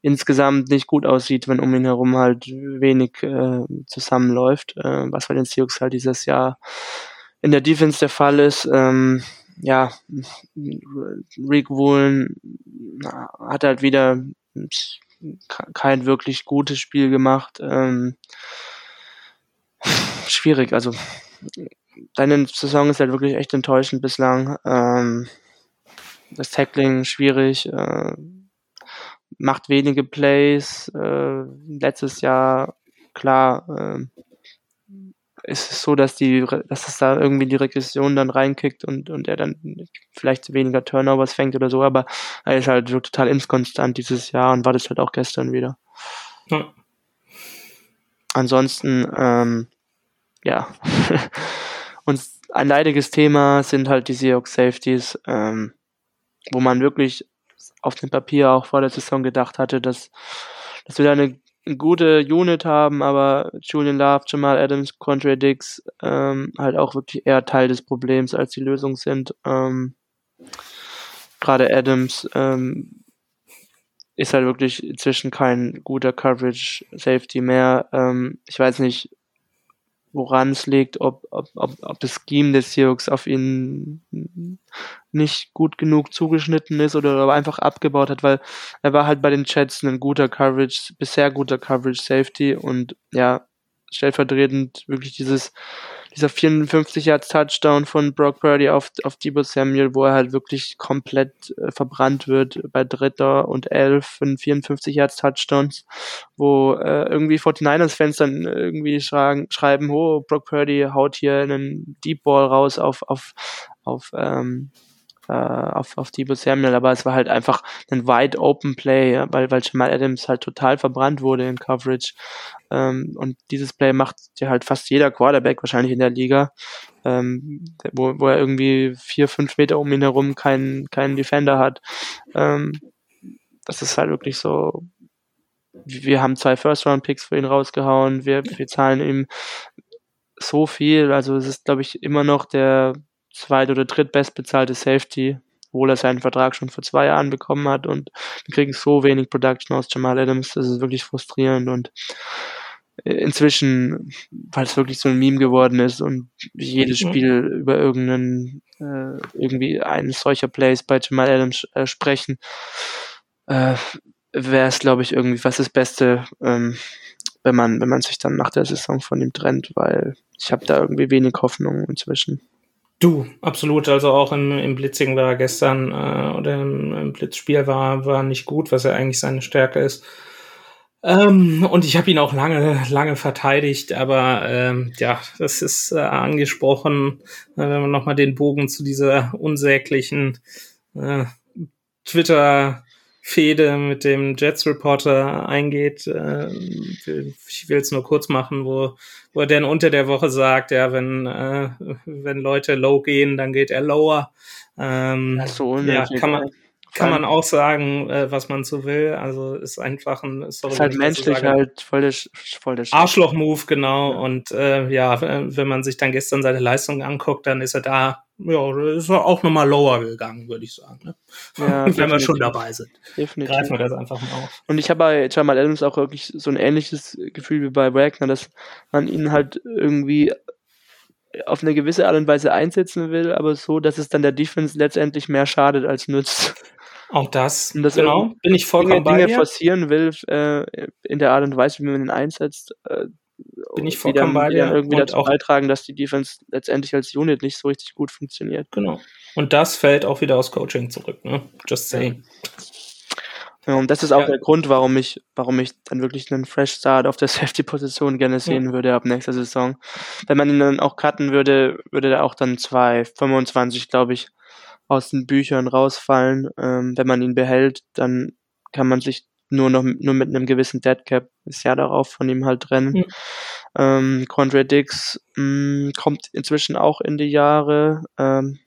insgesamt nicht gut aussieht, wenn um ihn herum halt wenig äh, zusammenläuft, äh, was bei den Seahawks halt dieses Jahr in der Defense der Fall ist. Ähm, ja, Rick Woolen hat halt wieder kein wirklich gutes Spiel gemacht. Ähm, schwierig, also deine Saison ist halt wirklich echt enttäuschend bislang. Ähm, das Tackling schwierig. Äh, macht wenige Plays. Äh, letztes Jahr, klar, äh, ist es so, dass die, dass es da irgendwie die Regression dann reinkickt und, und er dann vielleicht weniger Turnovers fängt oder so, aber er ist halt so total inkonstant dieses Jahr und war das halt auch gestern wieder. Ja. Ansonsten, ähm, ja. und ein leidiges Thema sind halt die Seahawks Safeties, ähm, wo man wirklich auf dem Papier auch vor der Saison gedacht hatte, dass, dass wir da eine, gute Unit haben, aber Julian Love, Jamal Adams, Contre Dix ähm, halt auch wirklich eher Teil des Problems als die Lösung sind. Ähm, Gerade Adams ähm, ist halt wirklich inzwischen kein guter Coverage Safety mehr. Ähm, ich weiß nicht, woran es liegt, ob, ob, ob, ob das Scheme des Seahawks auf ihn nicht gut genug zugeschnitten ist oder einfach abgebaut hat, weil er war halt bei den Chats ein guter Coverage, bisher guter Coverage Safety und ja, stellvertretend wirklich dieses dieser 54 Yards Touchdown von Brock Purdy auf, auf Debo Samuel, wo er halt wirklich komplett äh, verbrannt wird bei Dritter und Elf von 54 Yards Touchdowns, wo äh, irgendwie 49ers Fans dann irgendwie schreiben, schreiben, oh, Brock Purdy haut hier einen Deep Ball raus auf, auf, auf, ähm, äh, auf, auf Debo Samuel, aber es war halt einfach ein wide open Play, ja, weil, weil Jamal Adams halt total verbrannt wurde in Coverage. Ähm, und dieses Play macht ja halt fast jeder Quarterback wahrscheinlich in der Liga, ähm, wo, wo er irgendwie vier, fünf Meter um ihn herum keinen keinen Defender hat. Ähm, das ist halt wirklich so. Wir haben zwei First-Round-Picks für ihn rausgehauen. Wir, wir zahlen ihm so viel. Also es ist, glaube ich, immer noch der zweit- oder drittbestbezahlte Safety, obwohl er seinen Vertrag schon vor zwei Jahren bekommen hat und wir kriegen so wenig Production aus Jamal Adams, das ist wirklich frustrierend und äh, inzwischen, weil es wirklich so ein Meme geworden ist und jedes mhm. Spiel über irgendeinen, äh, irgendwie eines solcher Plays bei Jamal Adams äh, sprechen, äh, wäre es, glaube ich, irgendwie fast das Beste, ähm, wenn man, wenn man sich dann nach der Saison von ihm trennt, weil ich habe da irgendwie wenig Hoffnung inzwischen. Du, absolut. Also auch im, im Blitzing war gestern äh, oder im, im Blitzspiel war, war nicht gut, was ja eigentlich seine Stärke ist. Ähm, und ich habe ihn auch lange, lange verteidigt, aber ähm, ja, das ist äh, angesprochen, äh, wenn man nochmal den Bogen zu dieser unsäglichen äh, Twitter Fehde mit dem Jets Reporter eingeht. Äh, ich will es nur kurz machen, wo, wo er dann unter der Woche sagt, ja, wenn, äh, wenn Leute low gehen, dann geht er lower. Ähm, so, ja, kann man, kann man auch sagen, äh, was man so will. Also ist einfach ein sorry, ist halt menschlich sage, halt voll der, voll der Arschloch-Move, genau. Ja. Und äh, ja, wenn man sich dann gestern seine Leistung anguckt, dann ist er da, ja, ist er auch nochmal lower gegangen, würde ich sagen. Ne? Ja, wenn wir schon dabei sind. Definitiv. Greifen wir das einfach mal auf. Und ich habe bei Jamal Adams auch wirklich so ein ähnliches Gefühl wie bei Wagner, dass man ihn halt irgendwie auf eine gewisse Art und Weise einsetzen will, aber so, dass es dann der Defense letztendlich mehr schadet als nützt. Auch das, und das genau, bin ich vollkommen Dinge, Dinge forcieren will äh, in der Art und Weise, wie man ihn einsetzt, äh, bin ich vollkommen bei dir. irgendwie dazu auch beitragen, dass die Defense letztendlich als Unit nicht so richtig gut funktioniert. Genau. Und das fällt auch wieder aus Coaching zurück, ne? Just saying. Ja, und das ist auch ja. der Grund, warum ich, warum ich dann wirklich einen Fresh Start auf der Safety-Position gerne sehen ja. würde ab nächster Saison. Wenn man ihn dann auch cutten würde, würde er auch dann 2,25, glaube ich, aus den Büchern rausfallen. Ähm, wenn man ihn behält, dann kann man sich nur noch nur mit einem gewissen Deadcap das Jahr darauf von ihm halt trennen. Mhm. Ähm, Condre Dix mh, mm, kommt inzwischen auch in die Jahre. Ähm,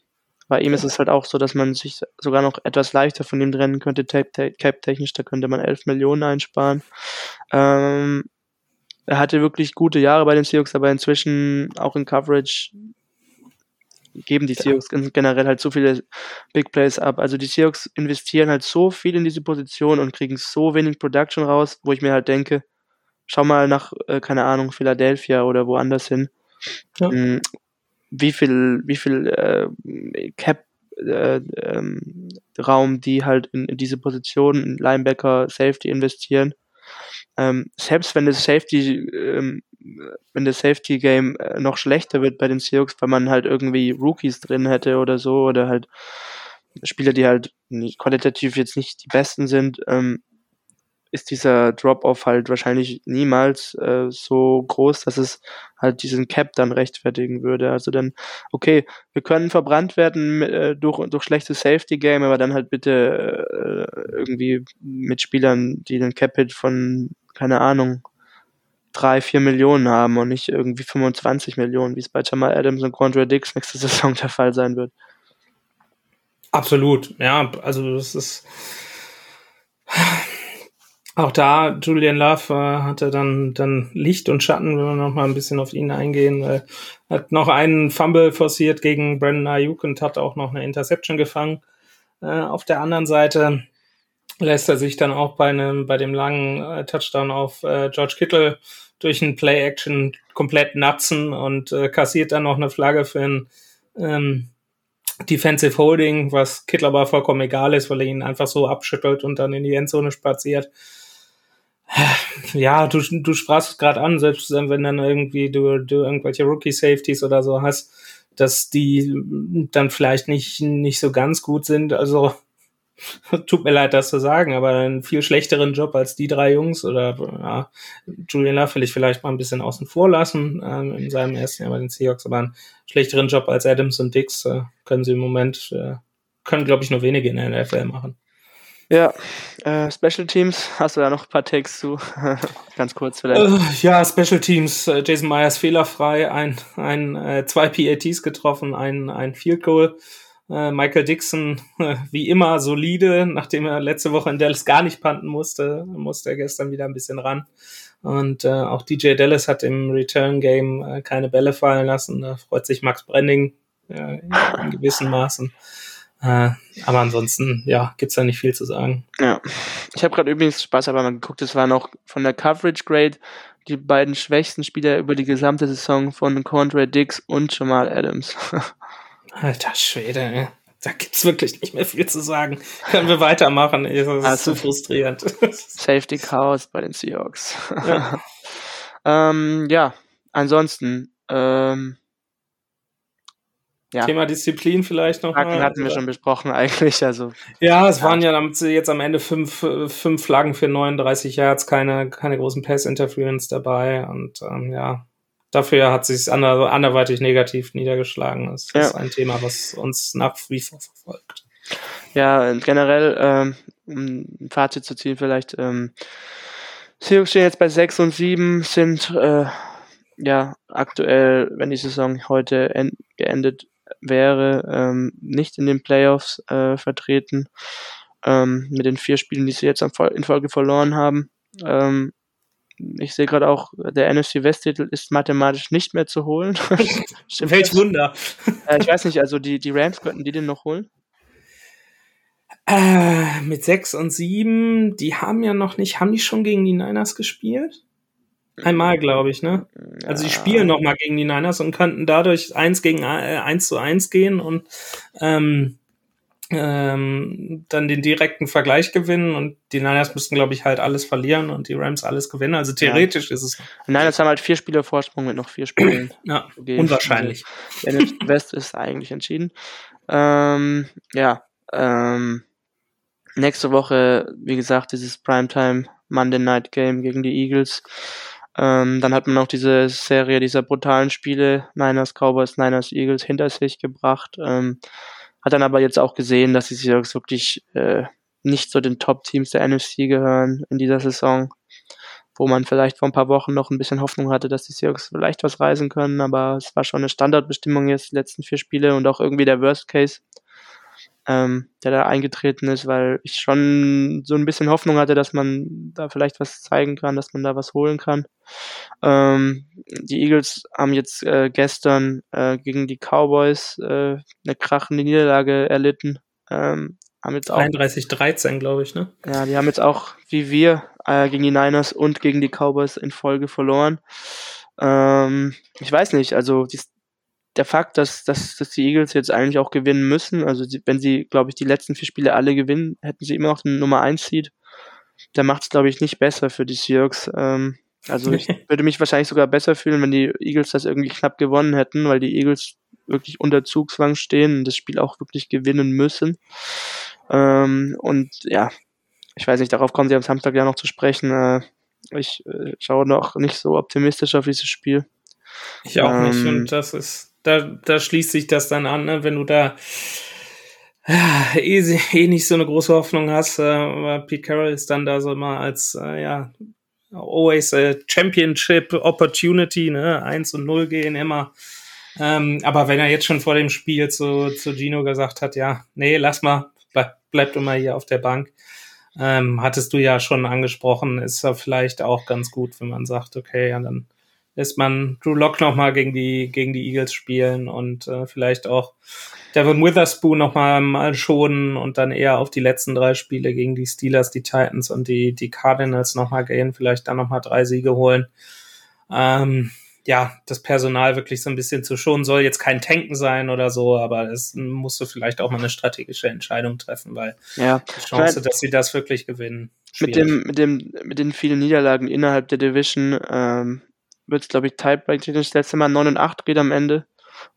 bei ihm ist es halt auch so, dass man sich sogar noch etwas leichter von ihm trennen könnte, cap-technisch, da könnte man 11 Millionen einsparen. Ähm, er hatte wirklich gute Jahre bei den Seahawks, aber inzwischen auch in Coverage geben die Seahawks generell halt so viele Big Plays ab. Also die Seahawks investieren halt so viel in diese Position und kriegen so wenig Production raus, wo ich mir halt denke, schau mal nach, äh, keine Ahnung, Philadelphia oder woanders hin. Ja. Mm, wie viel, wie viel äh, Cap äh, ähm, Raum die halt in, in diese Position, in Linebacker, Safety investieren. Ähm, selbst wenn das Safety, ähm, wenn das Safety Game äh, noch schlechter wird bei den Seahawks, weil man halt irgendwie Rookies drin hätte oder so oder halt Spieler, die halt nicht, qualitativ jetzt nicht die besten sind, ähm, ist dieser Drop-off halt wahrscheinlich niemals äh, so groß, dass es halt diesen Cap dann rechtfertigen würde. Also dann, okay, wir können verbrannt werden äh, durch, durch schlechtes Safety-Game, aber dann halt bitte äh, irgendwie mit Spielern, die den Cap-Hit von, keine Ahnung, drei, vier Millionen haben und nicht irgendwie 25 Millionen, wie es bei Jamal Adams und Quandre Dix nächste Saison der Fall sein wird. Absolut, ja, also das ist auch da, Julian Love äh, hatte dann, dann Licht und Schatten, wenn wir noch mal ein bisschen auf ihn eingehen. Äh, hat noch einen Fumble forciert gegen Brandon Ayuk und hat auch noch eine Interception gefangen. Äh, auf der anderen Seite lässt er sich dann auch bei einem, bei dem langen äh, Touchdown auf äh, George Kittle durch ein Play-Action komplett natzen und äh, kassiert dann noch eine Flagge für ein ähm, Defensive Holding, was Kittle aber vollkommen egal ist, weil er ihn einfach so abschüttelt und dann in die Endzone spaziert. Ja, du, du sprachst es gerade an, selbst wenn dann irgendwie du, du irgendwelche Rookie-Safeties oder so hast, dass die dann vielleicht nicht, nicht so ganz gut sind. Also tut mir leid, das zu sagen, aber einen viel schlechteren Job als die drei Jungs oder ja, Julian Love will ich vielleicht mal ein bisschen außen vor lassen ähm, in seinem ersten Jahr bei den Seahawks, aber einen schlechteren Job als Adams und Dix äh, können sie im Moment, äh, können glaube ich nur wenige in der NFL machen. Ja, äh, Special Teams, hast du da noch ein paar Takes zu? Ganz kurz vielleicht. Äh, ja, Special Teams, äh, Jason Myers fehlerfrei, ein, ein, äh, zwei PATs getroffen, ein, ein Field Goal. Äh, Michael Dixon, äh, wie immer, solide, nachdem er letzte Woche in Dallas gar nicht panten musste, musste er gestern wieder ein bisschen ran. Und äh, auch DJ Dallas hat im Return Game äh, keine Bälle fallen lassen. Da freut sich Max Brending äh, in gewissen Maßen. Äh, aber ansonsten, ja, gibt's da nicht viel zu sagen. Ja. Ich habe gerade übrigens Spaß aber mal geguckt, es war noch von der Coverage Grade die beiden schwächsten Spieler über die gesamte Saison von Condre Dix und Jamal Adams. Alter Schwede, ey. Da gibt's wirklich nicht mehr viel zu sagen. Können wir weitermachen? Das ist also, so frustrierend. Safety Chaos bei den Seahawks. Ja, ähm, ja ansonsten, ähm, ja. Thema Disziplin vielleicht noch. Flaggen hatten wir schon besprochen eigentlich. Also, ja, es ja. waren ja jetzt am Ende fünf, fünf Flaggen für 39 Yards, keine, keine großen Pass-Interference dabei. Und ähm, ja, dafür hat sich ander, anderweitig negativ niedergeschlagen. Das ja. ist ein Thema, was uns nach wie vor verfolgt. Ja, generell, ähm, um ein Fazit zu ziehen, vielleicht, ähm, Seahawks stehen jetzt bei 6 und 7, sind äh, ja aktuell, wenn die Saison heute geendet wäre, ähm, nicht in den Playoffs äh, vertreten. ähm, mit den vier Spielen, die sie jetzt in Folge verloren haben. Ähm, ich sehe gerade auch, der NFC West-Titel ist mathematisch nicht mehr zu holen. Welch Wunder. Äh, ich weiß nicht, also die, die Rams könnten die den noch holen? Äh, mit 6 und 7, die haben ja noch nicht, haben die schon gegen die Niners gespielt? Einmal, glaube ich, ne? Ja. Also die spielen noch mal gegen die Niners und könnten dadurch 1 gegen äh, 1 zu 1 gehen und ähm, ähm, dann den direkten Vergleich gewinnen und die Niners müssten, glaube ich, halt alles verlieren und die Rams alles gewinnen. Also theoretisch ja. ist es. Die Niners haben halt vier Spiele Vorsprung mit noch vier Spielen. ja, unwahrscheinlich. Also, der West ist eigentlich entschieden. Ähm, ja, ähm, nächste Woche, wie gesagt, dieses Primetime Monday Night Game gegen die Eagles. Ähm, dann hat man auch diese Serie dieser brutalen Spiele, Niners, Cowboys, Niners, Eagles, hinter sich gebracht. Ähm, hat dann aber jetzt auch gesehen, dass die Seahawks wirklich äh, nicht zu den Top-Teams der NFC gehören in dieser Saison, wo man vielleicht vor ein paar Wochen noch ein bisschen Hoffnung hatte, dass die Seahawks vielleicht was reisen können, aber es war schon eine Standardbestimmung jetzt die letzten vier Spiele und auch irgendwie der Worst Case ähm, der da eingetreten ist, weil ich schon so ein bisschen Hoffnung hatte, dass man da vielleicht was zeigen kann, dass man da was holen kann. Ähm, die Eagles haben jetzt äh, gestern äh, gegen die Cowboys äh, eine krachende Niederlage erlitten. Ähm, haben jetzt 33-13, glaube ich, ne? Ja, die haben jetzt auch, wie wir, äh, gegen die Niners und gegen die Cowboys in Folge verloren. Ähm, ich weiß nicht, also die, der Fakt, dass, dass, dass die Eagles jetzt eigentlich auch gewinnen müssen, also die, wenn sie, glaube ich, die letzten vier Spiele alle gewinnen, hätten sie immer noch den Nummer 1 Seed. Der macht es, glaube ich, nicht besser für die Seahawks. Ähm, also ich würde mich wahrscheinlich sogar besser fühlen, wenn die Eagles das irgendwie knapp gewonnen hätten, weil die Eagles wirklich unter Zugzwang stehen und das Spiel auch wirklich gewinnen müssen. Ähm, und ja, ich weiß nicht, darauf kommen sie am Samstag ja noch zu sprechen. Äh, ich äh, schaue noch nicht so optimistisch auf dieses Spiel. Ich auch ähm, nicht und das ist da, da schließt sich das dann an, ne? wenn du da äh, eh, eh nicht so eine große Hoffnung hast. Äh, Pete Carroll ist dann da so immer als, äh, ja, always a Championship Opportunity, ne? 1 und 0 gehen immer. Ähm, aber wenn er jetzt schon vor dem Spiel zu, zu Gino gesagt hat, ja, nee, lass mal, bleib, bleib du mal hier auf der Bank. Ähm, hattest du ja schon angesprochen, ist ja vielleicht auch ganz gut, wenn man sagt, okay, ja, dann lässt man Drew Lock nochmal gegen die, gegen die Eagles spielen und äh, vielleicht auch Devin Witherspoon nochmal mal schonen und dann eher auf die letzten drei Spiele gegen die Steelers, die Titans und die, die Cardinals nochmal gehen, vielleicht dann nochmal drei Siege holen. Ähm, ja, das Personal wirklich so ein bisschen zu schonen soll jetzt kein Tanken sein oder so, aber es musst du vielleicht auch mal eine strategische Entscheidung treffen, weil ja. die Chance, dass sie das wirklich gewinnen. Schwierig. Mit dem, mit dem, mit den vielen Niederlagen innerhalb der Division ähm, wird es, glaube ich, Tiebreak das letzte Mal 9 und 8 geht am Ende.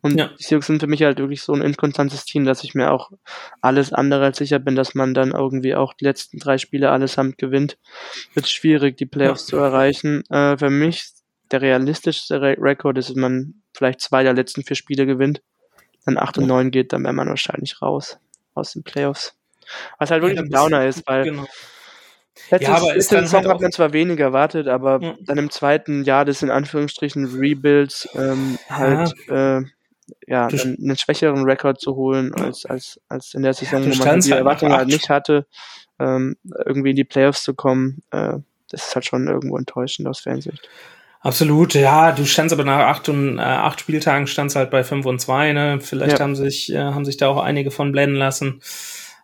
Und ja. die Seahawks sind für mich halt wirklich so ein inkonstantes Team, dass ich mir auch alles andere als sicher bin, dass man dann irgendwie auch die letzten drei Spiele allesamt gewinnt. Wird schwierig, die Playoffs ja. zu erreichen. Äh, für mich der realistischste Re Rekord ist, wenn man vielleicht zwei der letzten vier Spiele gewinnt, dann 8 und 9 geht, dann wäre man wahrscheinlich raus aus den Playoffs. Was halt wirklich ja, ein Downer ist, weil genau. Letztes, ja, aber ist dann Saison halt hat man zwar weniger erwartet, aber ja. dann im zweiten Jahr des in Anführungsstrichen Rebuilds ähm, halt ja, äh, ja einen schwächeren Rekord zu holen als, als, als in der Saison, ja, wo man die halt Erwartungen halt nicht hatte, ähm, irgendwie in die Playoffs zu kommen. Äh, das ist halt schon irgendwo enttäuschend aus Fansicht. Absolut, ja, du standst aber nach acht und äh, acht Spieltagen standst halt bei fünf und zwei, ne? Vielleicht haben sich, äh, haben sich da auch einige von blenden lassen.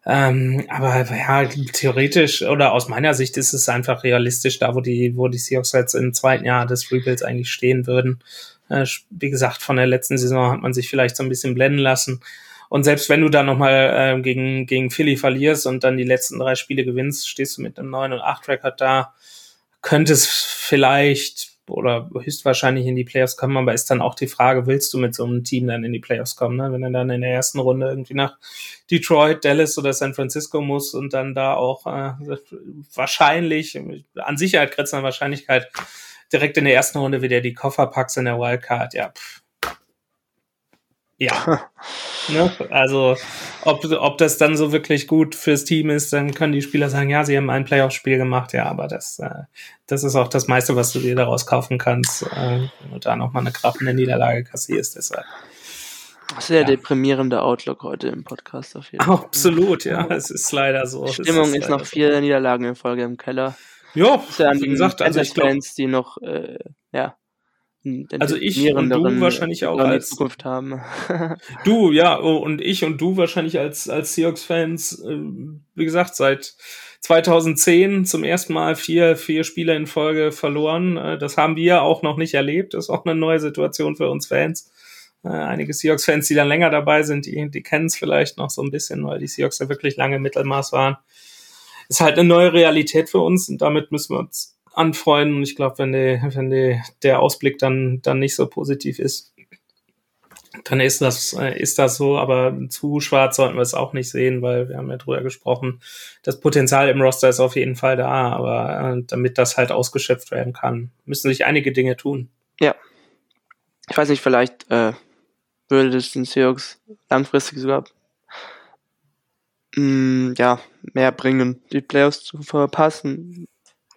Ähm, aber ja, theoretisch oder aus meiner Sicht ist es einfach realistisch, da wo die, wo die Seahawks jetzt im zweiten Jahr des Rebuilds eigentlich stehen würden. Äh, wie gesagt, von der letzten Saison hat man sich vielleicht so ein bisschen blenden lassen. Und selbst wenn du dann nochmal äh, gegen, gegen Philly verlierst und dann die letzten drei Spiele gewinnst, stehst du mit einem 9 und 8 Record da, könnte es vielleicht oder höchstwahrscheinlich in die Playoffs kommen, aber ist dann auch die Frage, willst du mit so einem Team dann in die Playoffs kommen, ne? wenn er dann in der ersten Runde irgendwie nach Detroit, Dallas oder San Francisco muss und dann da auch äh, wahrscheinlich, an Sicherheit grenzender Wahrscheinlichkeit, direkt in der ersten Runde wieder die Koffer packst in der Wildcard, ja, pff, ja. ne? Also, ob, ob das dann so wirklich gut fürs Team ist, dann können die Spieler sagen, ja, sie haben ein Playoff-Spiel gemacht, ja, aber das, äh, das ist auch das meiste, was du dir daraus kaufen kannst, äh, wenn du da nochmal eine krachende Niederlage kassierst. Deshalb. Sehr ja. deprimierender Outlook heute im Podcast auf jeden Fall. Absolut, ja, es ist leider so. Die Stimmung ist, ist noch vier Niederlagen in Folge im Keller. Ja, ja wie gesagt, also ich Fans, die noch, äh, ja. Also ich und du wahrscheinlich auch als Zukunft haben. du, ja, oh, und ich und du wahrscheinlich als als Seahawks-Fans, äh, wie gesagt, seit 2010 zum ersten Mal vier vier Spiele in Folge verloren. Äh, das haben wir auch noch nicht erlebt. Das ist auch eine neue Situation für uns Fans. Äh, einige Seahawks-Fans, die dann länger dabei sind, die, die kennen es vielleicht noch so ein bisschen, weil die Seahawks ja wirklich lange Mittelmaß waren. Ist halt eine neue Realität für uns und damit müssen wir uns anfreunden. Und ich glaube, wenn, die, wenn die, der Ausblick dann, dann nicht so positiv ist, dann ist das, äh, ist das so, aber zu schwarz sollten wir es auch nicht sehen, weil wir haben ja drüber gesprochen. Das Potenzial im Roster ist auf jeden Fall da, aber äh, damit das halt ausgeschöpft werden kann, müssen sich einige Dinge tun. Ja. Ich weiß nicht, vielleicht äh, würde es den Seahawks langfristig sogar mh, mm, ja, mehr bringen, die Playoffs zu verpassen.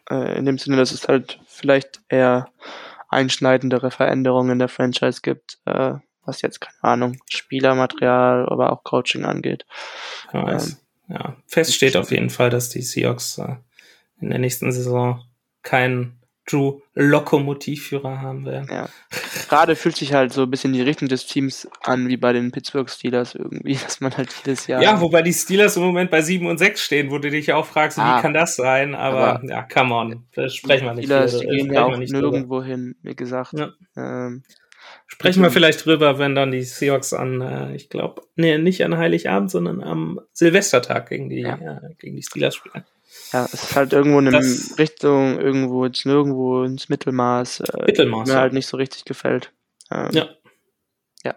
Äh, in dem Sinne, dass es halt vielleicht eher einschneidendere Veränderungen in der Franchise gibt, äh, was jetzt, keine Ahnung, Spielermaterial, aber auch Coaching angeht. Ähm, ja, fest steht auf jeden Fall, dass die Seahawks äh, in der nächsten Saison keinen Drew Lokomotivführer haben werden. Ja. Gerade fühlt sich halt so ein bisschen die Richtung des Teams an, wie bei den Pittsburgh Steelers irgendwie, dass man halt jedes Jahr. Ja, wobei die Steelers im Moment bei 7 und 6 stehen, wo du dich auch fragst, ah, wie kann das sein? Aber, aber, ja, come on, sprechen wir nicht. Steelers, die gehen ja auch nirgendwo hin, wie gesagt. Ja. Ähm, Sprechen wir vielleicht drüber, wenn dann die Seahawks an, äh, ich glaube, nee, nicht an Heiligabend, sondern am Silvestertag gegen die, ja. äh, gegen die Steelers spielen. Ja, es ist halt irgendwo in das, Richtung, irgendwo jetzt nirgendwo ins Mittelmaß, äh, Mittelmaß mir ja. halt nicht so richtig gefällt. Ähm, ja. Ja.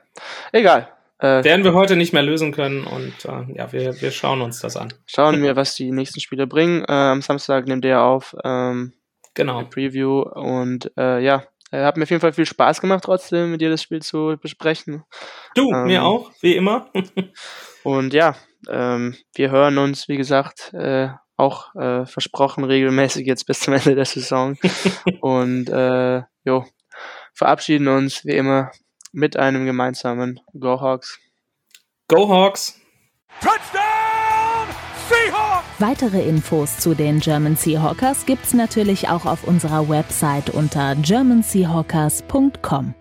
Egal. Äh, Werden wir heute nicht mehr lösen können und äh, ja, wir, wir schauen uns das an. Schauen wir, was die nächsten Spiele bringen. Äh, am Samstag nimmt ihr auf. Ähm, genau. Preview und äh, ja, äh, hat mir auf jeden Fall viel Spaß gemacht, trotzdem mit dir das Spiel zu besprechen. Du, ähm, mir auch, wie immer. und ja, ähm, wir hören uns, wie gesagt, äh, auch äh, versprochen regelmäßig jetzt bis zum Ende der Saison. und äh, jo, verabschieden uns wie immer mit einem gemeinsamen Go Hawks. Go Hawks! Touchdown Seahawks! Weitere Infos zu den German Seahawkers gibt's natürlich auch auf unserer Website unter germanseahawkers.com.